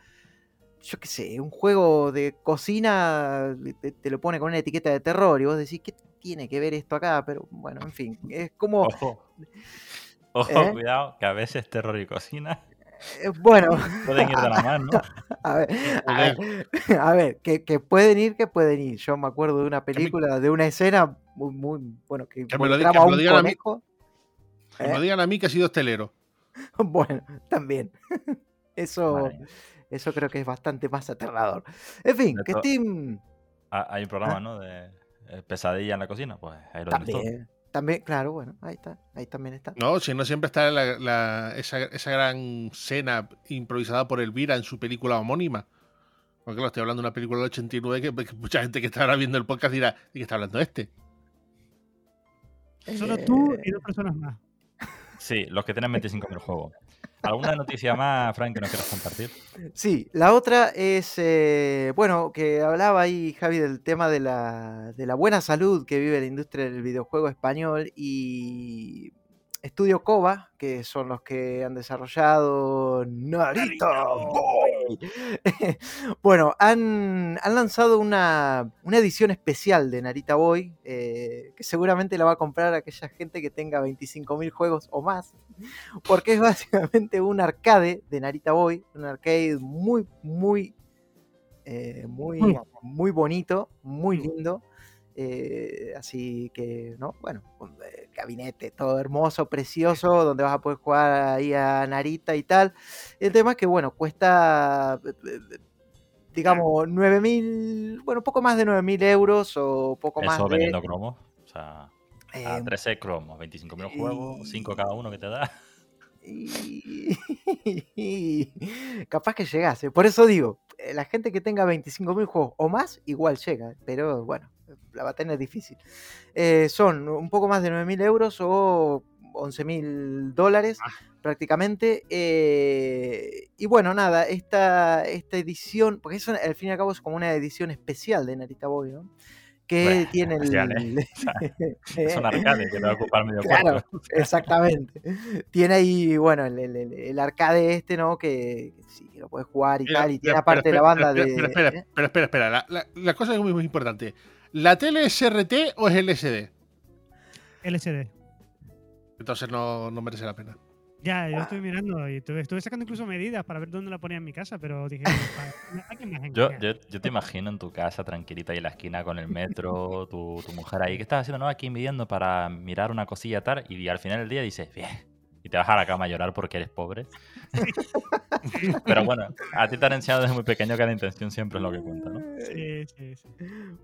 yo qué sé, un juego de cocina, te, te lo pone con una etiqueta de terror y vos decís, ¿qué tiene que ver esto acá? Pero bueno, en fin, es como... Ojo. Ojo, ¿Eh? cuidado, que a veces terror y cocina eh, Bueno, pueden ir de la mano. ¿no? a ver, a ver, a ver, que, que pueden ir, que pueden ir. Yo me acuerdo de una película, de una escena muy, muy bueno, que, Que me lo que me lo un digan a mí. conejo. Que me ¿Eh? lo digan a mí que he sido hostelero. Bueno, también. Eso, Vale. Eso creo que es bastante más aterrador. En fin, que Steam Ah, Hay un programa, ¿no? De eh, pesadilla en la cocina. Pues ahí lo tienes todo. también, también, claro, bueno, ahí está, ahí también está. No, si no siempre está la- la- esa, esa gran cena improvisada por Elvira en su película homónima. Porque lo estoy hablando de una película del 89 que, que mucha gente que está ahora viendo el podcast dirá, ¿de qué está hablando este? Solo tú y dos personas más. Sí, los que tienen 25 el juego. ¿Alguna noticia más, Frank, que nos quieras compartir? Sí, la otra es, eh, bueno, que hablaba ahí Javi del tema de la, de la buena salud que vive la industria del videojuego español y Estudio Cova, que son los que han desarrollado Narita Boy. bueno, han, han lanzado una, una edición especial de Narita Boy, eh, que seguramente la va a comprar aquella gente que tenga 25.000 juegos o más porque es básicamente un arcade de Narita Boy, un arcade muy, muy, eh, muy, Muy guapo. muy bonito, muy lindo. Eh, así que, ¿no? Bueno, un eh, gabinete todo hermoso, precioso, donde vas a poder jugar ahí a Narita y tal. El tema es que, bueno, cuesta, eh, digamos, 9.000, bueno, poco más de 9.000 euros o poco más Eso de... vendiendo cromos. O sea, a eh, 13 cromos, 25.000 juegos, 5 cada uno que te da. Y... Capaz que llegase. Por eso digo, la gente que tenga 25.000 juegos o más, igual llega. Pero bueno, la va a tener difícil. Eh, son un poco más de 9.000 euros o 11 mil dólares Ah. prácticamente. eh, y bueno, nada, esta, esta edición, porque eso al fin y al cabo es como una edición especial de Narita Boy, ¿no? Que Bueno, tiene el... ¿eh? O sea, Es un arcade que te va a ocupar medio Claro, cuarto. exactamente. Tiene ahí, bueno, el, el- el- el arcade este, ¿no? Que, que sí, que lo puedes jugar y tal. Y mira, tiene pero aparte la banda de. Espera, espera, ¿eh? espera, espera, espera. La, la- la cosa es muy, muy importante. ¿La tele es RT o es LSD? LCD. Entonces no, no merece la pena. Ya, yo estoy mirando y estuve, estuve sacando incluso medidas para ver dónde la ponía en mi casa, pero dije, "Pa- ¿a quién más Yo, engañar?". yo, yo te imagino en tu casa tranquilita ahí en la esquina con el metro, tu, tu mujer ahí. ¿Qué estás haciendo? No, aquí midiendo para mirar una cosilla tal. Y al final del día dices, bien. Y te vas a la cama a llorar porque eres pobre. Pero bueno, a ti te han enseñado desde muy pequeño que la intención siempre es lo que cuenta, ¿no? Sí, sí, sí.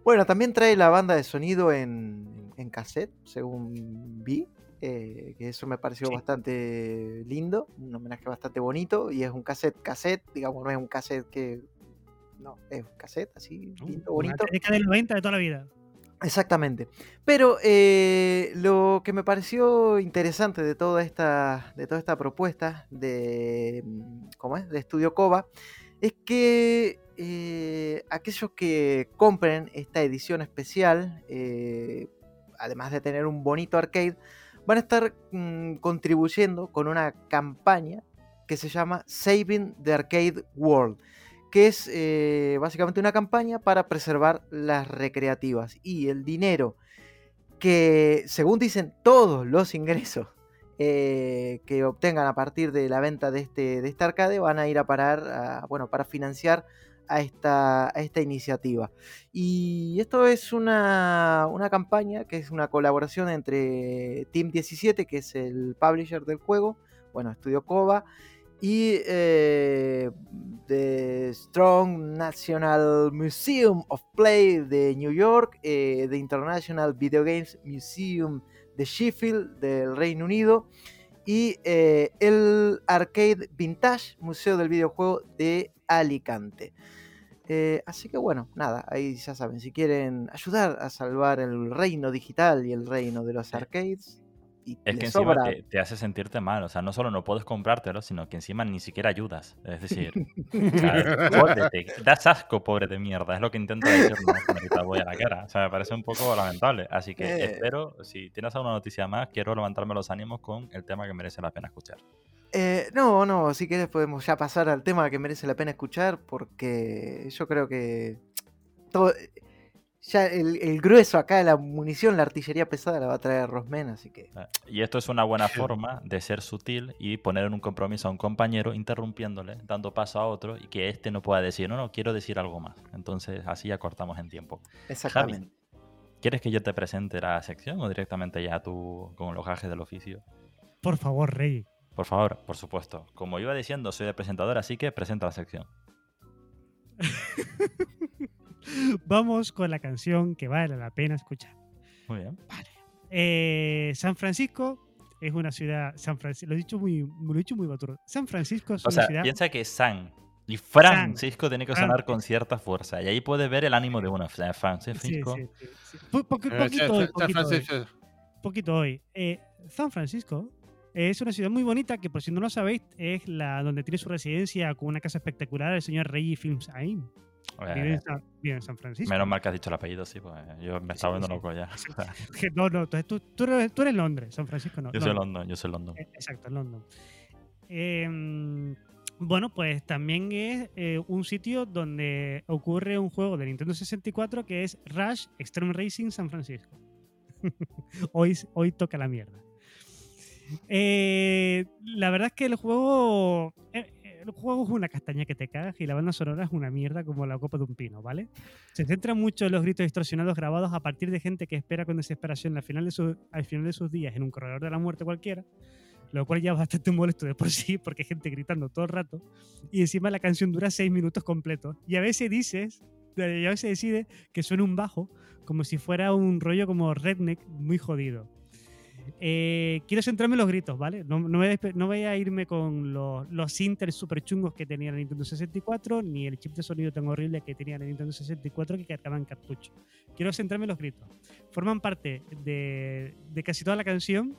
Bueno, también trae la banda de sonido en, en cassette, según vi. eh, que eso me pareció Sí. bastante lindo, un homenaje bastante bonito. Y es un cassette, cassette, digamos, no es un cassette que. No, es un cassette así, lindo, Una bonito. técnica del 90 de toda la vida. Exactamente. Pero eh, lo que me pareció interesante de toda esta, de toda esta propuesta de, mm, ¿cómo es? de Estudio Cova es que eh, aquellos que compren esta edición especial, eh, además de tener un bonito arcade, van a estar mm, contribuyendo con una campaña que se llama Saving the Arcade World que es eh, básicamente una campaña para preservar las recreativas y el dinero que, según dicen todos los ingresos eh, que obtengan a partir de la venta de este, de este arcade van a ir a parar, bueno, para financiar a esta, esta iniciativa. Y esto es una, una campaña que es una colaboración entre Team 17, que es el publisher del juego, bueno, Estudio Cova, y eh, Strong National Museum of Play de New York, eh, The International Video Games Museum de Sheffield del Reino Unido y eh, el Arcade Vintage Museo del Videojuego de Alicante. Eh, así que bueno, nada, ahí ya saben, si quieren ayudar a salvar el reino digital y el reino de los arcades, y Es que encima sobra te, te hace sentirte mal. O sea, no solo no puedes comprártelo, sino que encima ni siquiera ayudas. Es decir, o sea, jódete, das asco, pobre de mierda. Es lo que intento decir, ¿no? Voy a la cara. O sea, me parece un poco lamentable. Así que Eh. espero, si tienes alguna noticia más, quiero levantarme los ánimos con el tema que merece la pena escuchar. Eh, no, no, si querés podemos ya pasar al tema que merece la pena escuchar porque yo creo que todo, ya el, el grueso acá de la munición, la artillería pesada la va a traer Rosmen, así que... Eh, Y esto es una buena forma de ser sutil y poner en un compromiso a un compañero, interrumpiéndole, dando paso a otro y que éste no pueda decir, no, no, quiero decir algo más. Entonces, así ya cortamos en tiempo. Exactamente. ¿Quieres que yo te presente la sección o directamente ya tú con los gajes del oficio? Por favor, Rey. Por favor, por supuesto. Como iba diciendo, soy el presentador, así que presenta la sección. Vamos con la canción que vale la pena escuchar. Muy bien. Eh, San Francisco es una ciudad. San Francisco, lo he dicho muy, lo he dicho muy baturro. San Francisco es O una sea, ciudad. piensa que San y Francisco tiene que sonar con cierta fuerza. Y ahí puedes ver el ánimo de uno. Francisco. sí, sí, sí. Po- poqui- poquito, San- hoy, San poquito hoy, Francisco. poquito hoy. Eh, San Francisco es una ciudad muy bonita que, por si no lo sabéis, es la donde tiene su residencia con una casa espectacular el señor Reggie Films Aim. Eh, Vive en, San, vive en San Francisco. menos mal que has dicho el apellido, sí, pues yo me estaba sí. loco ya. No, no, entonces tú, tú, eres, tú eres Londres, San Francisco no. yo soy Londres. London, yo soy London. Eh, Exacto, London. Em, bueno, pues también es eh, un sitio donde ocurre un juego de Nintendo 64 que es Rush Extreme Racing San Francisco. hoy, hoy toca la mierda. Eh, la verdad es que el juego, eh, eh, el juego es una castaña que te cagas y la banda sonora es una mierda como la copa de un pino, ¿vale? Se centra mucho en los gritos distorsionados grabados a partir de gente que espera con desesperación al final de, su- al final de sus días en un corredor de la muerte cualquiera lo cual ya es bastante molesto de por sí, porque hay gente gritando todo el rato, y encima la canción dura seis minutos completos, y a veces dices, y a veces decide que suena un bajo, como si fuera un rollo como redneck muy jodido. Eh, quiero centrarme en los gritos, ¿vale? No, no despe- no voy a irme con los, los sinters super chungos que tenía la Nintendo 64, ni el chip de sonido tan horrible que tenía la Nintendo 64 que cargaban cartucho. Quiero centrarme en los gritos. Forman parte de, de casi toda la canción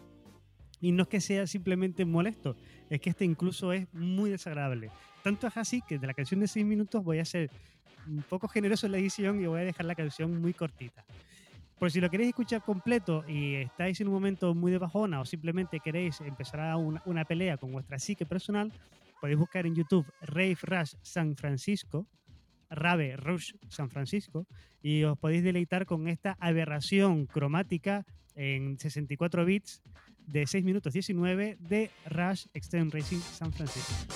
Y no es que sea simplemente molesto, es que este incluso es muy desagradable. Tanto es así que de la canción de 6 minutos voy a ser un poco generoso en la edición y voy a dejar la canción muy cortita. Por si lo queréis escuchar completo y estáis en un momento muy de bajona o simplemente queréis empezar a una, pelea con vuestra psique personal, podéis buscar en YouTube Rave Rush San Francisco, Rave Rush San Francisco, y os podéis deleitar con esta aberración cromática en 64 bits de 6 minutos 19 de Rush Extreme Racing San Francisco.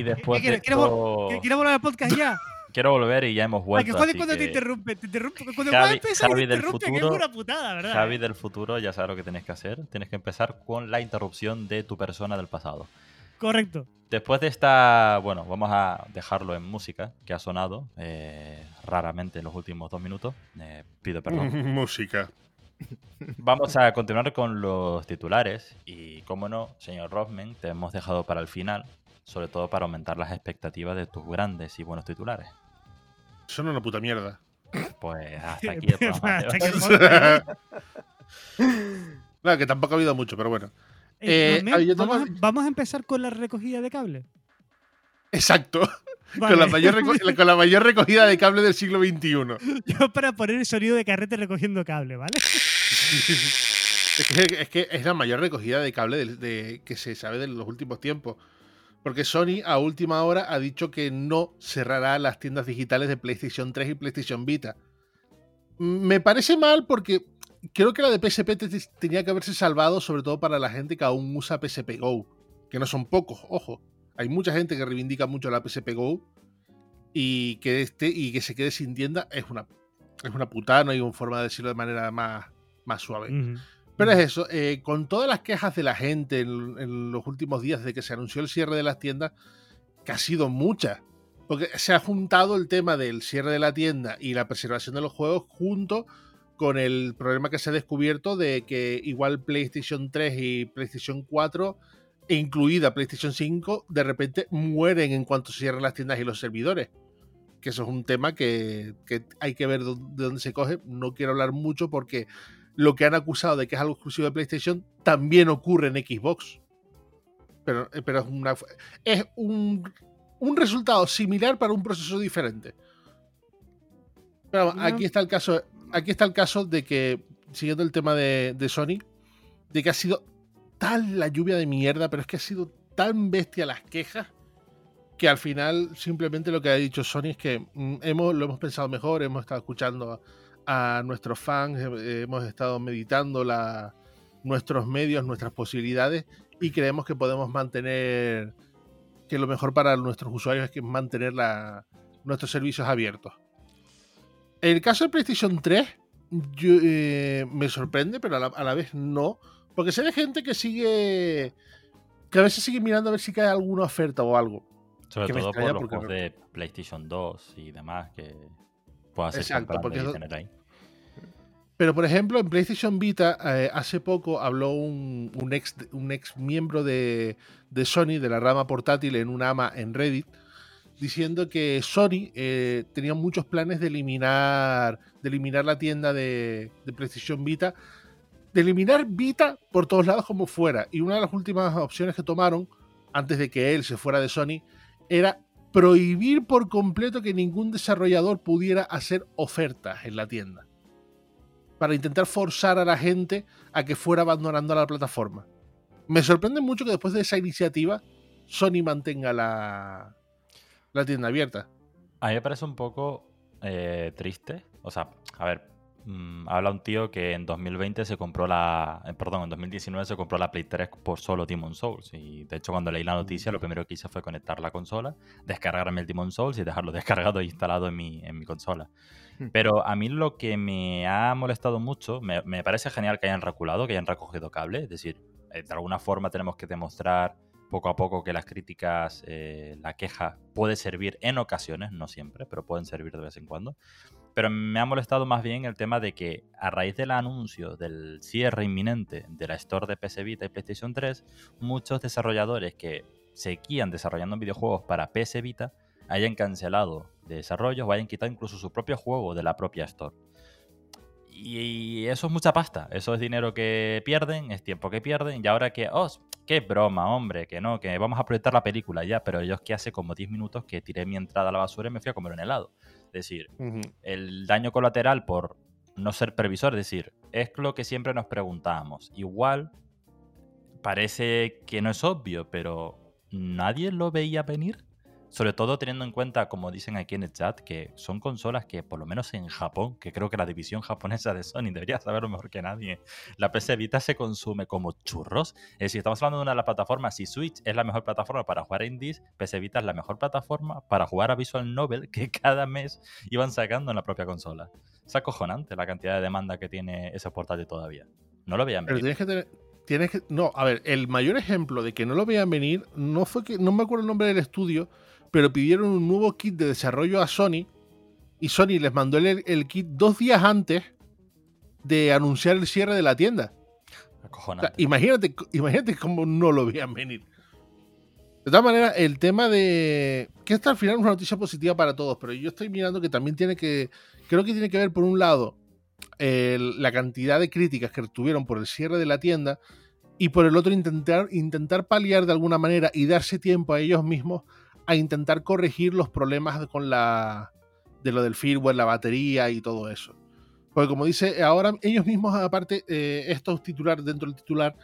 Y después ¿Qué de quieres? ¿Quieres, vol- esto- ¿Quieres- quieres volver al podcast ya? quiero volver y ya hemos Ay, vuelto. que joder así cuando te que interrumpe, te interrumpe. Cuando Javi- empezar Javi te del interrumpe, que es futuro- una putada, ¿verdad? Javi del futuro ya sabe lo que tienes que hacer. Tienes que empezar con la interrupción de tu persona del pasado. Correcto. Después de esta, bueno, vamos a dejarlo en música, que ha sonado eh, raramente en los últimos dos minutos. Eh, pido perdón. Música. Vamos a continuar con los titulares y, como no, señor Rothman, te hemos dejado para el final, sobre todo para aumentar las expectativas de tus grandes y buenos titulares. Son una puta mierda. Pues hasta aquí el programa Hasta que el podcast- No, que tampoco ha habido mucho, pero bueno. Eh, Eh, Rothman, a ver, yo vamos, tengo- a, vamos a empezar con la recogida de cable. Exacto. Vale. Con, la mayor con la mayor recogida de cable del siglo XXI. Yo para poner el sonido de carrete recogiendo cable, ¿vale? Es que, es que es la mayor recogida de cable de- que se sabe de los últimos tiempos. Porque Sony a última hora ha dicho que no cerrará las tiendas digitales de PlayStation 3 y PlayStation Vita. Me parece mal porque creo que la de PSP te- te- tenía que haberse salvado, sobre todo para la gente que aún usa PSP Go. Que no son pocos, ojo. Hay mucha gente que reivindica mucho la PSP Go. Y que, este, y que se quede sin tienda es una, es una putada, no hay una forma de decirlo de manera más, más suave. Pero es eso, eh, con todas las quejas de la gente en, en los últimos días desde que se anunció el cierre de las tiendas, que ha sido muchas, porque se ha juntado el tema del cierre de la tienda y la preservación de los juegos junto con el problema que se ha descubierto de que igual PlayStation 3 y PlayStation 4, e incluida PlayStation 5, de repente mueren en cuanto se cierran las tiendas y los servidores. Que eso es un tema que, que hay que ver de dónde se coge. No quiero hablar mucho porque lo que han acusado de que es algo exclusivo de PlayStation también ocurre en Xbox. Pero, eh, pero es, una, es un, un resultado similar para un proceso diferente. Pero No. aquí está el caso. Aquí está el caso de que, siguiendo el tema de, de Sony, de que ha sido tal la lluvia de mierda, pero es que ha sido tan bestia las quejas que al final simplemente lo que ha dicho Sony es que mm, hemos, lo hemos pensado mejor, hemos estado escuchando a nuestros fans, eh, hemos estado meditando la, nuestros medios, nuestras posibilidades y creemos que podemos mantener, que lo mejor para nuestros usuarios es que mantener la- nuestros servicios abiertos. El caso de PlayStation 3 yo, eh, me sorprende, pero a la, a la vez no. Porque sé de gente que sigue. que a veces sigue mirando a ver si cae alguna oferta o algo. Sobre todo por los juegos de PlayStation 2 y demás que puedas Exacto, porque y eso- tener ahí. Pero, por ejemplo, en PlayStation Vita, eh, hace poco habló un, un ex, un ex miembro de, de Sony, de la rama portátil, en un ama en Reddit, diciendo que Sony eh, tenía muchos planes de eliminar, de eliminar la tienda de, de PlayStation Vita, de eliminar Vita por todos lados como fuera. Y una de las últimas opciones que tomaron, antes de que él se fuera de Sony, era prohibir por completo que ningún desarrollador pudiera hacer ofertas en la tienda para intentar forzar a la gente a que fuera abandonando la plataforma. Me sorprende mucho que después de esa iniciativa Sony mantenga la, la tienda abierta. A mí me parece un poco eh, triste. O sea, a ver, mm, habla un tío que en 2020 se compró la. eh, perdón, en 2019 se compró la Play 3 por solo Demon Souls. Y de hecho, cuando leí la noticia, lo primero que hice fue conectar la consola, descargarme el Demon Souls y dejarlo descargado e instalado en mi, en mi consola. Pero a mí lo que me ha molestado mucho, me, me parece genial que hayan reculado, que hayan recogido cable. Es decir, eh, de alguna forma tenemos que demostrar poco a poco que las críticas, eh, la queja puede servir en ocasiones, no siempre, pero pueden servir de vez en cuando. Pero me ha molestado más bien el tema de que a raíz del anuncio del cierre inminente de la store de PS Vita y PlayStation 3, muchos desarrolladores que seguían desarrollando videojuegos para PS Vita hayan cancelado desarrollos o hayan quitado incluso su propio juego de la propia store. Y eso es mucha pasta. Eso es dinero que pierden, es tiempo que pierden. Y ahora que, oh, qué broma, hombre, que no, que vamos a proyectar la película ya. Pero yo es que hace como 10 minutos que tiré mi entrada a la basura y me fui a comer un helado. Es decir, el daño colateral por no ser previsor, es decir, es lo que siempre nos preguntábamos. Igual parece que no es obvio, pero nadie lo veía venir. Sobre todo teniendo en cuenta, como dicen aquí en el chat, que son consolas que, por lo menos en Japón, que creo que la división japonesa de Sony debería saberlo mejor que nadie, la PS Vita se consume como churros. Es decir, estamos hablando de una de las plataformas, si Switch es la mejor plataforma para jugar indies, PS Vita es la mejor plataforma para jugar a Visual Novel que cada mes iban sacando en la propia consola. Es acojonante la cantidad de demanda que tiene ese portátil todavía. No lo veían Pero tienes que tener. Tienes que, no, a ver, el mayor ejemplo de que no lo veían venir no fue que. No me acuerdo el nombre del estudio, pero pidieron un nuevo kit de desarrollo a Sony y Sony les mandó el, el kit dos días antes de anunciar el cierre de la tienda. O sea, Acojonante. imagínate, imagínate cómo no lo veían venir. De todas maneras, el tema de. que esta al final es una noticia positiva para todos, pero yo estoy mirando que también tiene que. Creo que tiene que ver, por un lado, el- la cantidad de críticas que tuvieron por el cierre de la tienda y por el otro, intentar, intentar paliar de alguna manera y darse tiempo a ellos mismos a intentar corregir los problemas con la. de lo del firmware, la batería y todo eso. Porque como dice, ahora ellos mismos, aparte, eh, estos titulares dentro del titular,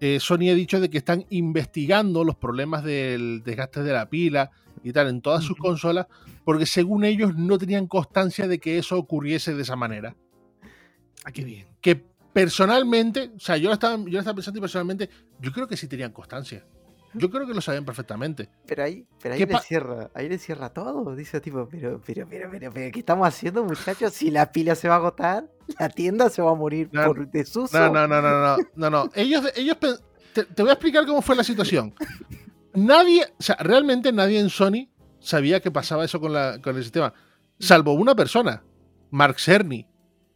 eh, Sony ha dicho de que están investigando los problemas del desgaste de la pila y tal en todas sus consolas, porque según ellos no tenían constancia de que eso ocurriese de esa manera. Ah, qué bien. Que personalmente, o sea, yo lo estaba, yo lo estaba pensando y personalmente, yo creo que sí tenían constancia. Yo creo que lo sabían perfectamente. Pero ahí, pero ahí ¿Qué le cierra, ahí le cierra todo. Dice tipo, pero, pero, pero, pero, pero, ¿qué estamos haciendo, muchachos? Si la pila se va a agotar, la tienda se va a morir No, por desuso. No, no, no, no, no, no, no. Ellos, ellos te, te voy a explicar cómo fue la situación. Nadie, o sea, realmente nadie en Sony sabía que pasaba eso con, la, con el sistema, salvo una persona, Mark Cerny.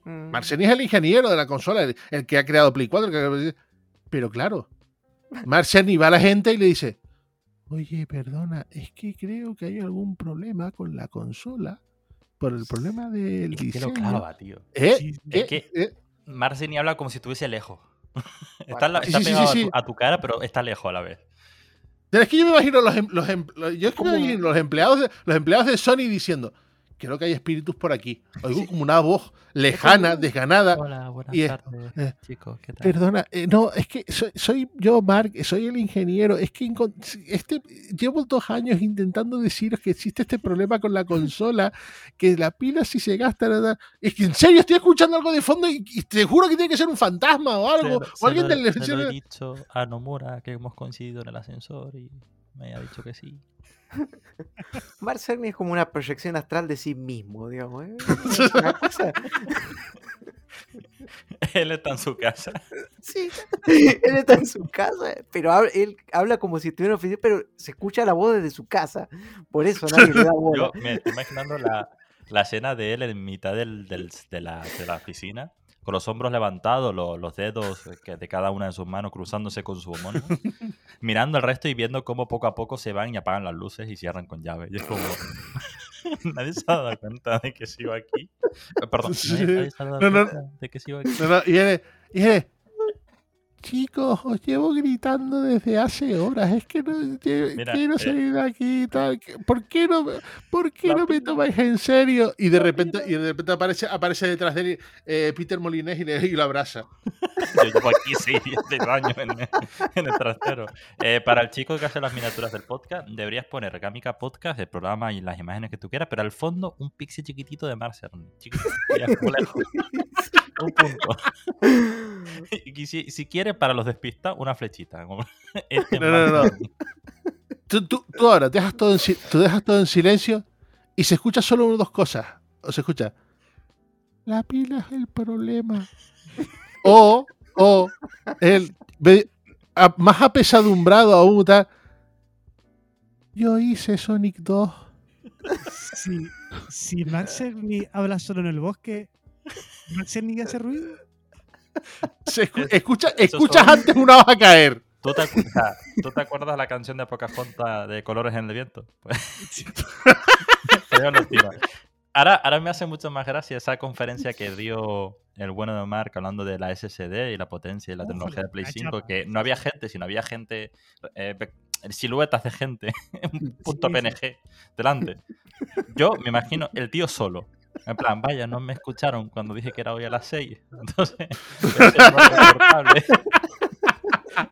Mm, Mark Cerny es el ingeniero de la consola, el, el que ha creado Play 4. el que- pero claro, Mark Cerny va a la gente y le dice, oye, perdona, es que creo que hay algún problema con la consola por el problema del Es que lo clava, tío. ¿Eh? Sí. ¿Eh? que- ¿Eh? Marceni habla como si estuviese lejos. está la- sí, pegado sí, a, tu, a tu cara, pero está lejos a la vez. Pero es que yo me imagino los, em- los, em- los- yo es que me Como- imagino los empleados de, los empleados de Sony diciendo, creo que hay espíritus por aquí. Oigo Sí. como una voz lejana, desganada. Hola, buenas y es- tardes, eh, chicos. ¿Qué tal? Perdona, eh, no, es que soy, soy yo, Mark, soy el ingeniero. Es que este, llevo dos años intentando deciros que existe este problema con la consola, que la pila si se gasta, nada. Es que en serio estoy escuchando algo de fondo y, y te juro que tiene que ser un fantasma o algo. Se- o alguien se lo, del se lo he server- dicho a Nomura que hemos coincidido en el ascensor y me ha dicho que sí. Mark Cerny es como una proyección astral de sí mismo, digamos. ¿eh? Él está en su casa. Sí, él está en su casa, pero habla- él habla como si estuviera en oficina, pero se escucha la voz desde su casa. Por eso nadie le da bola. Yo me estoy imaginando la, la escena de él en mitad del, del- de, la, de la oficina, con los hombros levantados, lo- los dedos eh, de cada una de sus manos cruzándose con su homónimo, mirando el resto y viendo cómo poco a poco se van y apagan las luces y cierran con llave. Y es como. nadie se ha dado cuenta de que sigo aquí. Eh, Perdón, nadie, nadie se ha dado No, no. cuenta de que sigo aquí. No, no, y él, y él, chicos, os llevo gritando desde hace horas. Es que no Mira, quiero eh, salir de aquí tal. ¿Por qué no, me- por qué no me tomáis en serio? Y de repente, y de repente aparece, aparece detrás de él eh, Peter Molinés y, le, y lo abraza. Yo llevo aquí seis de años en, el- en el trastero. Eh, para el chico que hace las miniaturas del podcast, deberías poner Gamica Podcast, el programa y las imágenes que tú quieras, pero al fondo un pixie chiquitito de Marcel. Chiquitito. un punto. Y si, si quieres, para los despistas, una flechita. este No, no, no. Tú, tú- tú ahora dejas todo, en, tú dejas todo en silencio y se escucha solo una o dos cosas. O se escucha, la pila es el problema. o, o, el, a- más apesadumbrado aún, tal. Yo hice Sonic 2. Si, si Cerny habla solo en el bosque, ¿Mark Cerny hace ruido? Se escu- Es- escucha, escuchas son- antes una hoja caer. ¿Tú te, acu- o sea, ¿Tú te acuerdas la canción de Pocahontas de Colores en el Viento? Pues, tiros. Ahora, ahora me hace mucho más gracia esa conferencia que dio el bueno de Mark hablando de la SSD y la potencia y la Uf, tecnología de Play la 5, chapa. que no había gente, sino había gente, eh, siluetas de gente, un punto Sí, sí. PNG delante. Yo me imagino el tío solo. En plan, vaya, no me escucharon cuando dije que era hoy a las 6. Entonces, voy a recortable.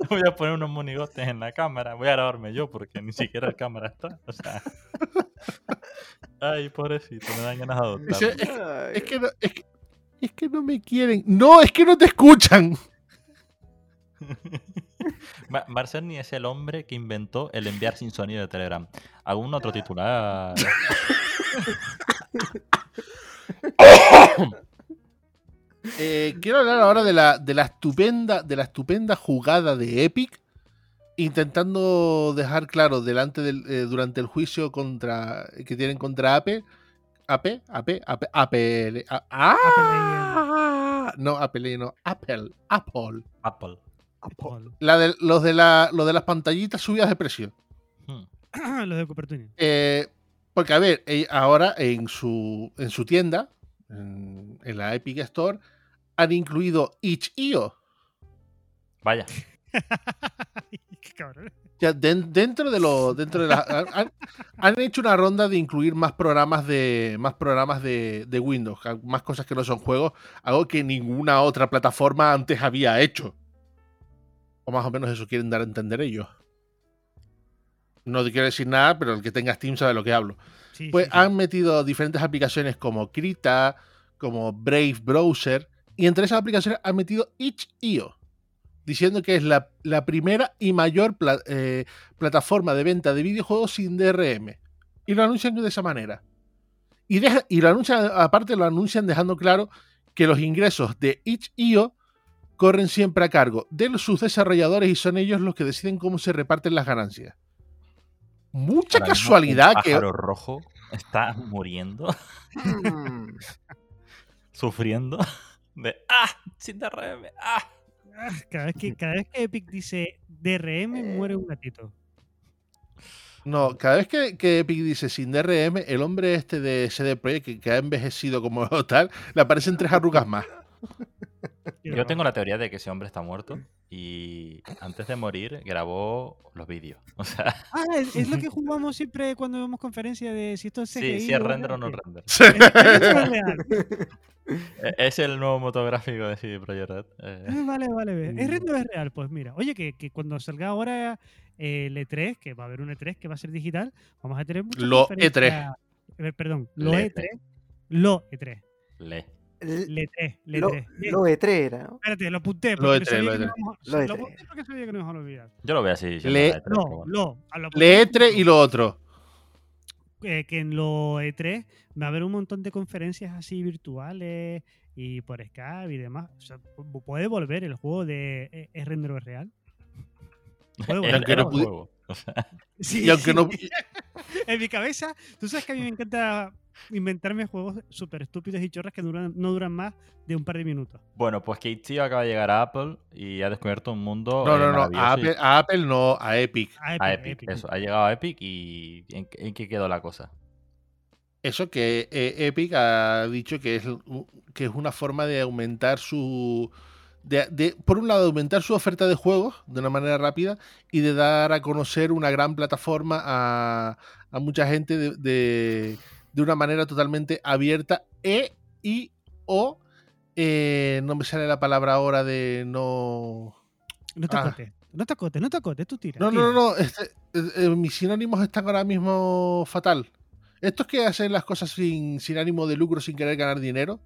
Voy a poner unos monigotes en la cámara. Voy a grabarme yo porque ni siquiera el cámara está. O sea. Ay, pobrecito, me dan ganas de Dice, adoptarlo. es, es que no, es, que, es que no me quieren. No, es que no te escuchan. Ma- Marcelni es el hombre que inventó el enviar sin sonido de Telegram. ¿Algún otro titular? Eh, quiero hablar ahora de la, de la estupenda de la estupenda jugada de Epic intentando dejar claro delante del, eh, durante el juicio contra que tienen contra Apple Apple Apple Apple Apple a- ¡Ah! no Apple no Apple Apple Apple. Paul. la de, los de la los de las pantallitas subidas de precio Hmm. Los de Cupertino. Eh, porque, a ver, eh, ahora en su, en su tienda, en, en la Epic Store, han incluido itch.io. Vaya. Qué cabrón. Dentro de lo, dentro de la, han, han- hecho una ronda de incluir más programas de más programas de, de Windows, más cosas que no son juegos, algo que ninguna otra plataforma antes había hecho. O más o menos eso quieren dar a entender ellos. No te quiero decir nada, pero el que tenga Steam sabe de lo que hablo. Sí, Pues sí, sí. han metido diferentes aplicaciones como Krita, como Brave Browser, y entre esas aplicaciones han metido itch.io, diciendo que es la, la primera y mayor pla- eh, plataforma de venta de videojuegos sin DRM. Y lo anuncian de esa manera. Y, deja- y lo anuncian, aparte lo anuncian dejando claro que los ingresos de itch.io corren siempre a cargo de sus desarrolladores y son ellos los que deciden cómo se reparten las ganancias. Mucha Ahora mismo casualidad un que pájaro rojo está muriendo, Mm. sufriendo de ¡Ah! Sin DRM. ¡Ah! Ah, Cada vez, que, cada vez que Epic dice DRM, muere un gatito. No, cada vez que, que Epic dice sin DRM, el hombre este de CD Projekt, que, que ha envejecido como tal, le aparecen tres arrugas más. Yo tengo la teoría de que ese hombre está muerto y antes de morir grabó los vídeos. O sea, Ah, es, es lo que jugamos siempre cuando vemos conferencias de si esto es CGI. sí, si es o render o no render. Es- es real. E- Es el nuevo motográfico de CD Projekt Red. Eh, Ah, Vale, vale, ve. ¿Es render o es real? Pues mira, oye, que, que cuando salga ahora eh, el E3, que va a haber un E3 que va a ser digital, vamos a tener muchas Lo conferencias- eh, Perdón, lo Le- E3. Lo E3. le. L- Le3, Lo, Le3. Bien, lo E3 era, ¿no? Espérate, lo apunté Lo porque E3, sabía lo que E3. nos íbamos- Lo lo E3. apunté porque sabía que nos íbamos a olvidar. Yo lo veo así. Le- E3, No, bueno. lo. a lo Le apunté. E3 y lo otro. eh, que en lo E3 va a haber un montón de conferencias así virtuales y por Skype y demás. O sea, pu- puede volver el juego de eh, ¿Es render o es real? Puede volver. No pudi- juego. O sea, Sí, Y aunque no, en mi cabeza, tú sabes que a mí me encanta inventarme juegos súper estúpidos y chorras que duran, no duran más de un par de minutos. Bueno, pues que Itch.io acaba de llegar a Apple y ha descubierto un mundo. no, eh, no, no, maravilloso a y- Apple, a Apple no, a Epic. A Epic, a Epic, Epic. eso. Ha llegado a Epic y ¿en, en qué quedó la cosa? Eso que eh, Epic ha dicho que es, que es una forma de aumentar su. De, de- por un lado, aumentar su oferta de juegos de una manera rápida y de dar a conocer una gran plataforma a, a mucha gente de, de- de una manera totalmente abierta e y o eh, no me sale la palabra ahora de no. No te Ah. acotes, no te acotes, no te acotes, tú tira. No, tira. no, no, no. este- eh, eh, mis sinónimos están ahora mismo fatal. Estos que hacen las cosas sin, sin ánimo de lucro, sin querer ganar dinero.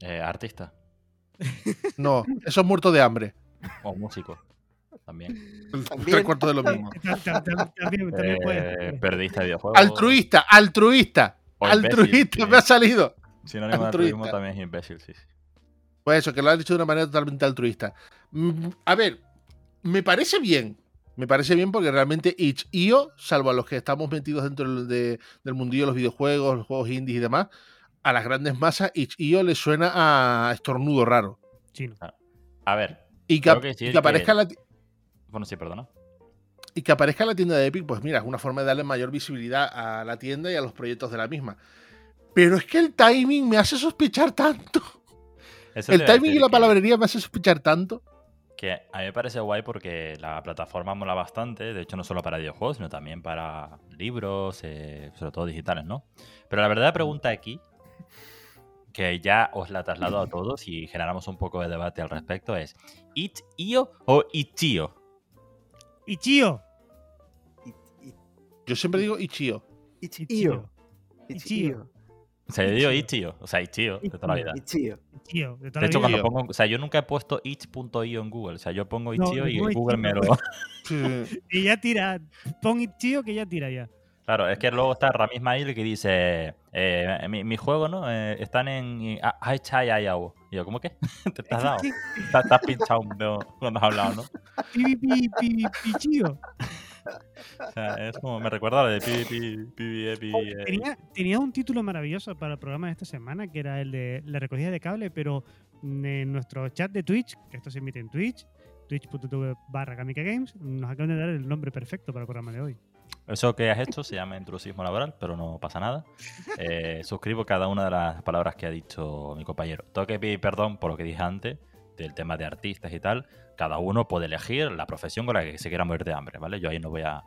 Eh, artista No, eso es muerto de hambre. o músico también. También. Tres cuartos de lo mismo. Ta- ta- ta- También, también puede. Eh, periodista de videojuegos. Altruista, altruista. O altruista, me ha salido. Sinónimo de altruista. altruismo también es imbécil, sí. sí. Pues eso, que lo han dicho de una manera totalmente altruista. Mm, A ver, me parece bien. Me parece bien porque realmente itch.io, salvo a los que estamos metidos dentro del- de- del mundillo de los videojuegos, los juegos indies y demás, a las grandes masas, itch.io le suena a estornudo raro. Chino. A ver, Y que, que que aparezca que- la, bueno, sí, perdona. Y que aparezca en la tienda de Epic, pues mira, es una forma de darle mayor visibilidad a la tienda y a los proyectos de la misma. Pero es que el timing me hace sospechar tanto. Eso El timing y la palabrería me hace sospechar tanto. Que a mí me parece guay porque la plataforma mola bastante, de hecho no solo para videojuegos, sino también para libros, eh, sobre todo digitales, ¿no? Pero la verdadera pregunta aquí, que ya os la traslado a todos y generamos un poco de debate al respecto, es ¿Itch.io o Itch.io? Y Chio. Y- y- Yo siempre digo Ichio. Itch.io. Ichio. Itch.io. O sea, yo digo Itch.io. Itch.io, o sea, Itch.io, de toda la vida. Itch.io. Chio. De, toda De la hecho, vida. cuando pongo, o sea, yo nunca he puesto itch.io en Google, o sea, yo pongo No, Itch.io y no, Google me lo... Y ya tira. Pon Chio que ya tira ya. Claro, es que luego está Ramis Mail que dice, eh, mi, mi juego, ¿no? Eh, están en... ah, Ay, chai, ay, au. Y yo, ¿cómo que? ¿Te, te has dado? Te, te has pinchado un dedo cuando has hablado, ¿no? Pi, O sea, es como, me recuerda a de pi, pi, pi, eh, Tenía, tenía un título maravilloso para el programa de esta semana, que era el de la recogida de cable, pero en nuestro chat de Twitch, que esto se emite en Twitch, twitch.tv barra Games, nos acaban de dar el nombre perfecto para el programa de hoy. Eso que has hecho se llama intrusismo laboral, pero no pasa nada. Eh, suscribo cada una de las palabras que ha dicho mi compañero. Tengo que pedir perdón por lo que dije antes, del tema de artistas y tal. Cada uno puede elegir la profesión con la que se quiera morir de hambre, ¿vale? Yo ahí no voy a,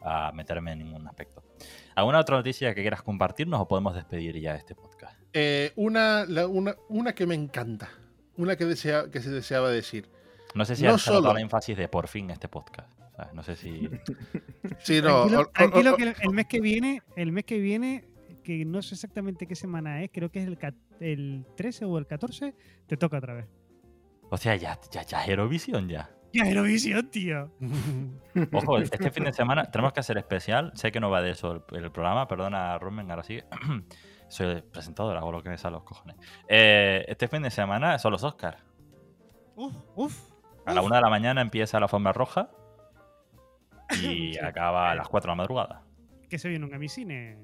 a meterme en ningún aspecto. ¿Alguna otra noticia que quieras compartirnos o podemos despedir ya este podcast? Eh, una, la- una, una que me encanta. Una que, desea, que se deseaba decir. No sé si No has solo- la énfasis de por fin este podcast. ¿sabes? No sé si... Sí, no. tranquilo, tranquilo que el, el mes que viene, el mes que viene, que no sé exactamente qué semana es, creo que es el, el 13 o el 14, te toca otra vez. O sea, ya, ya, ya es Eurovisión ya. Ya Eurovisión, tío. Ojo, este fin de semana tenemos que hacer especial. Sé que no va de eso el, el programa, perdona, Rumen, ahora sí. Soy el presentador, hago lo que me sale a los cojones. Eh, este fin de semana son los Oscars. Uf, uf. A la uf. una de la mañana empieza la forma roja y Sí. acaba a las 4 de la madrugada. ¿Qué se viene un Gamicine?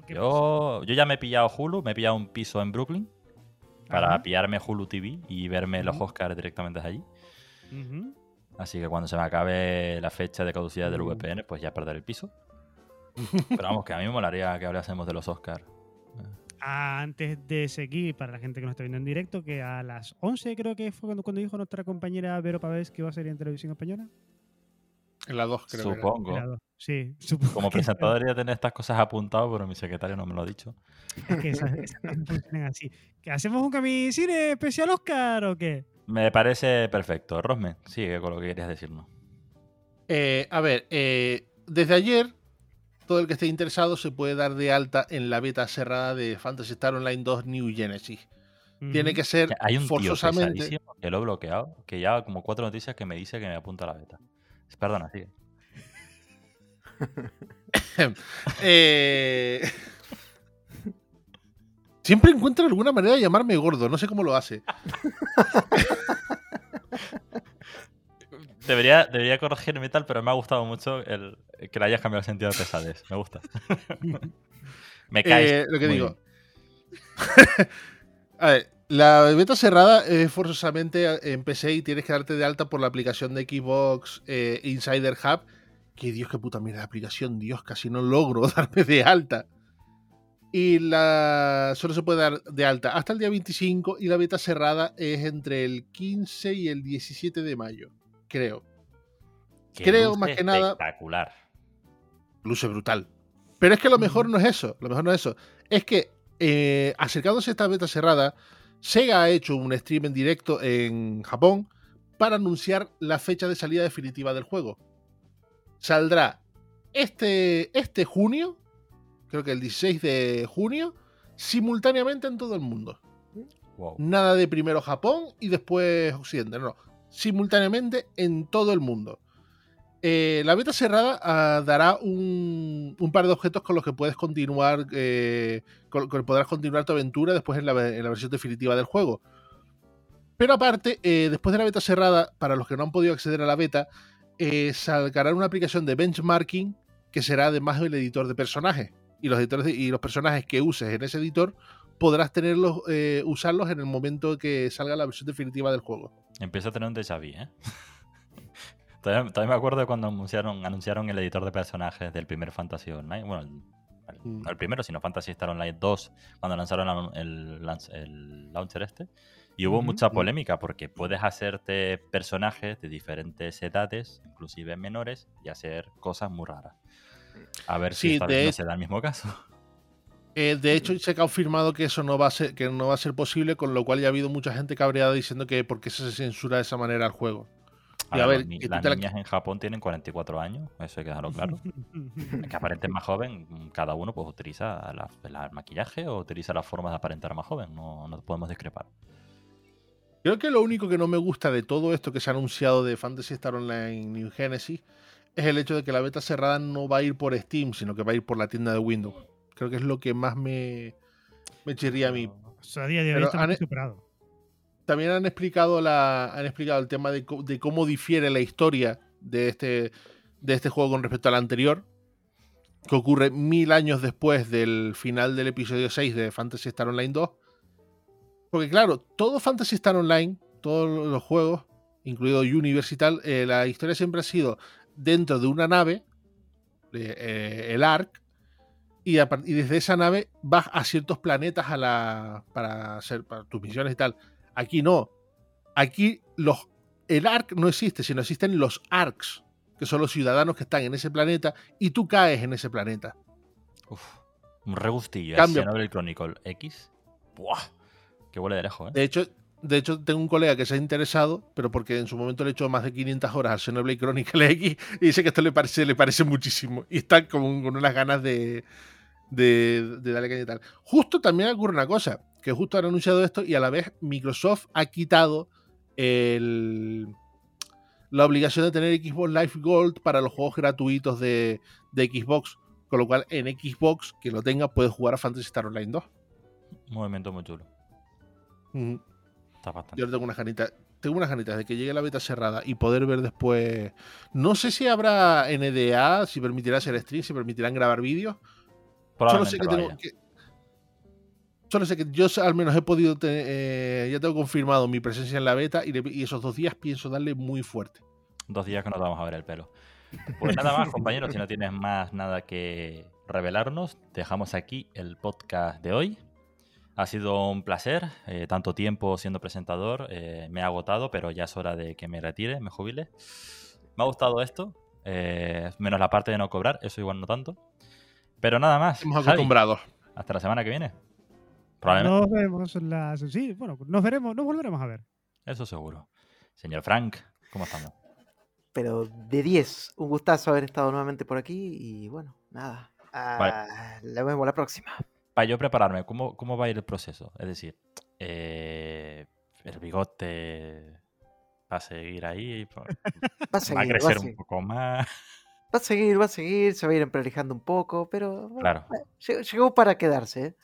¿O qué Yo, yo ya me he pillado Hulu, me he pillado un piso en Brooklyn para Ajá. pillarme Hulu TV y verme los. Oscars directamente desde allí. Así que cuando se me acabe la fecha de caducidad del. VPN, pues ya perderé el piso. Pero vamos, que a mí me molaría que hablásemos de los Oscars. Antes de seguir, para la gente que nos está viendo en directo, que a las 11 creo que fue cuando, cuando dijo nuestra compañera Vero Pavés que iba a salir en televisión española. En la 2, creo. que era. Supongo. Dos. Sí, supongo Como que presentador debería tener estas cosas apuntadas, pero mi secretario no me lo ha dicho. Es que esas, funcionan así. ¿Que hacemos un Gamicine especial Oscar o qué? Me parece perfecto. Rosme, sigue con lo que querías decirnos. Eh, a ver, eh, desde ayer, todo el que esté interesado se puede dar de alta en la beta cerrada de Fantasy Star Online 2 New Genesis. Tiene que ser Hay un tío forzosamente. pesadísimo que lo he bloqueado, que ya como cuatro noticias que me dice que me apunta a la beta. Perdona, sigue. Eh, Siempre encuentra alguna manera de llamarme gordo, no sé cómo lo hace. Debería, debería corregirme tal, pero me ha gustado mucho el, que le hayas cambiado el sentido de pesadez. Me gusta. me caes. Eh, lo que digo. A ver, la beta cerrada es forzosamente en PC y tienes que darte de alta por la aplicación de Xbox eh, Insider Hub. Que Dios, qué puta mierda de aplicación, Dios, casi no logro darme de alta. Y la solo se puede dar de alta hasta el día 25 y la beta cerrada es entre el 15 y el 17 de mayo, creo. Que creo, más que nada- Espectacular. luce brutal. Pero es que lo mejor no es eso. Lo mejor no es eso. Es que eh, acercándose a esta beta cerrada, Sega ha hecho un stream en directo en Japón para anunciar la fecha de salida definitiva del juego. Saldrá este, este junio, creo que el 16 de junio, simultáneamente en todo el mundo. Wow. Nada de primero Japón y después Occidente, no, no. Simultáneamente en todo el mundo. Eh, la beta cerrada ah, dará un, par de objetos con los que puedes continuar, eh, podrás continuar tu aventura después en la, versión definitiva del juego. Pero aparte, eh, después de la beta cerrada, para los que no han podido acceder a la beta, sacarán una aplicación de benchmarking que será además del editor de personajes. Y los, editores y los personajes que uses en ese editor podrás tenerlos, usarlos en el momento que salga la versión definitiva del juego. Empiezo a tener un déjà ¿eh? Todavía, todavía me acuerdo de cuando anunciaron, anunciaron el editor de personajes del primer Fantasy Online. Bueno, el, Mm. no el primero, sino Fantasy Star Online 2, cuando lanzaron la- el, launcher este. Y hubo mucha polémica porque puedes hacerte personajes de diferentes edades, inclusive menores, y hacer cosas muy raras. A ver si esta vez no se da el mismo caso. Eh, de hecho, se ha confirmado que eso no va a ser, que no va a ser posible, con lo cual ya ha habido mucha gente cabreada diciendo que por qué se censura de esa manera el juego. A ver, los las te la- niñas en Japón tienen 44 años, eso hay que dejarlo claro. Que aparenten más joven, cada uno pues utiliza la- la- el maquillaje o utiliza las formas de aparentar más joven, no, no podemos discrepar. Creo que lo único que no me gusta de todo esto que se ha anunciado de Fantasy Star Online New Genesis es el hecho de que la beta cerrada no va a ir por Steam, sino que va a ir por la tienda de Windows. Creo que es lo que más me, me chirría a mí. O sea, a día de hoy está han- muy superado. También han explicado, han explicado el tema de, cómo difiere la historia de este, de este juego con respecto al anterior, que ocurre mil años después del final del episodio 6 de Fantasy Star Online 2. Porque claro, todo Fantasy Star Online, todos los juegos, incluido Universe y tal, eh, la historia siempre ha sido dentro de una nave, eh, el Ark, y, a desde esa nave vas a ciertos planetas para hacer para tus misiones y tal. Aquí no. Aquí los, el ARC no existe, sino existen los ARCs, que son los ciudadanos que están en ese planeta y tú caes en ese planeta. Uf, un regustillo. Cambio. El Xenoblade Chronicle X. Buah, que huele de lejos, ¿eh? De hecho, de hecho, tengo un colega que se ha interesado, pero porque en su momento le echó más de 500 horas al Xenoblade Chronicle X y dice que esto le parece, le parece muchísimo. Y está con, con unas ganas de, de, de darle caña y tal. Justo también ocurre una cosa, que justo han anunciado esto y a la vez Microsoft ha quitado el, la obligación de tener Xbox Live Gold para los juegos gratuitos de, de Xbox. Con lo cual, en Xbox, que lo tenga, puede jugar a Fantasy Star Online 2. Un movimiento muy chulo. Está bastante. Yo tengo unas ganitas. Tengo unas ganitas de que llegue la beta cerrada y poder ver después. No sé si habrá NDA, si permitirá hacer stream, si permitirán grabar vídeos. Solo sé que tengo que- Solo sé que yo al menos he podido. te- eh, ya tengo confirmado mi presencia en la beta y, le- y esos dos días pienso darle muy fuerte. Dos días que nos vamos a ver el pelo. Pues nada más, compañeros, si no tienes más nada que revelarnos, dejamos aquí el podcast de hoy. Ha sido un placer, eh, tanto tiempo siendo presentador, eh, me ha agotado, pero ya es hora de que me retire, me jubile. Me ha gustado esto, menos la parte de no cobrar, eso igual no tanto. Pero nada más. Estamos acostumbrados. hasta la semana que viene. Probablemente, Nos vemos en las. Sí, bueno, nos veremos, nos volveremos a ver. eso seguro. Señor Frank, ¿cómo estamos? Pero de 10, un gustazo haber estado nuevamente por aquí y bueno, nada. Vale. ah, La vemos la próxima. para yo prepararme, ¿cómo, cómo va a ir el proceso? Es decir, eh, el bigote va a seguir ahí, va Va a seguir, va a, crecer un seguir, poco más. va a seguir, va a seguir, se va a ir emparejando un poco, pero bueno, Claro, llegó, llegó para quedarse. ¿eh?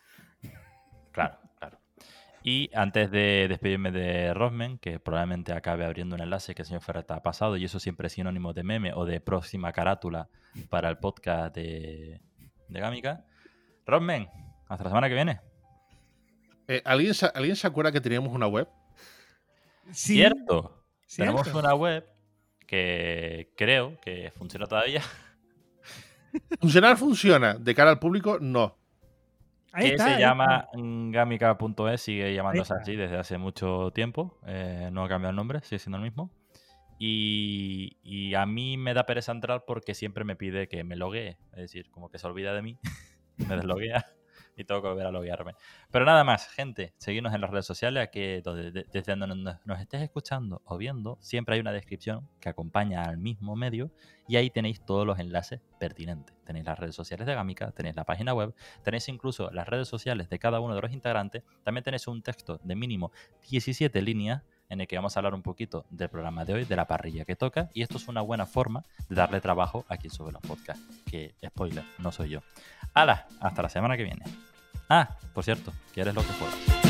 Y antes de despedirme de Rosmen, que probablemente acabe abriendo un enlace que el señor Ferreta ha pasado, y eso siempre es sinónimo de meme o de próxima carátula para el podcast de, de Gamica. Rosmen, hasta la semana que viene. Eh, ¿alguien, se, ¿Alguien se acuerda que teníamos una web? Sí, Cierto. Tenemos una web que creo que funciona todavía, ¿Funcionar funciona? ¿De cara al público? No. Ahí que está, se ahí llama gamica.es, sigue llamándose así desde hace mucho tiempo, eh, no ha cambiado el nombre, sigue siendo el mismo. Y, y a mí me da pereza entrar porque siempre me pide que me loguee, es decir, como que se olvida de mí, me desloguea y tengo que volver a loguearme. Pero nada más, gente, seguidnos en las redes sociales, que desde donde nos estés escuchando o viendo, siempre hay una descripción que acompaña al mismo medio y ahí tenéis todos los enlaces pertinentes. Tenéis las redes sociales de Gamica, tenéis la página web, tenéis incluso las redes sociales de cada uno de los integrantes, también tenéis un texto de mínimo 17 líneas en el que vamos a hablar un poquito del programa de hoy, de la parrilla que toca, y esto es una buena forma de darle trabajo a quien sube los podcasts, que, spoiler, no soy yo. ¡Hala! Hasta la semana que viene. Ah, por cierto, ¿quieres lo que juegas?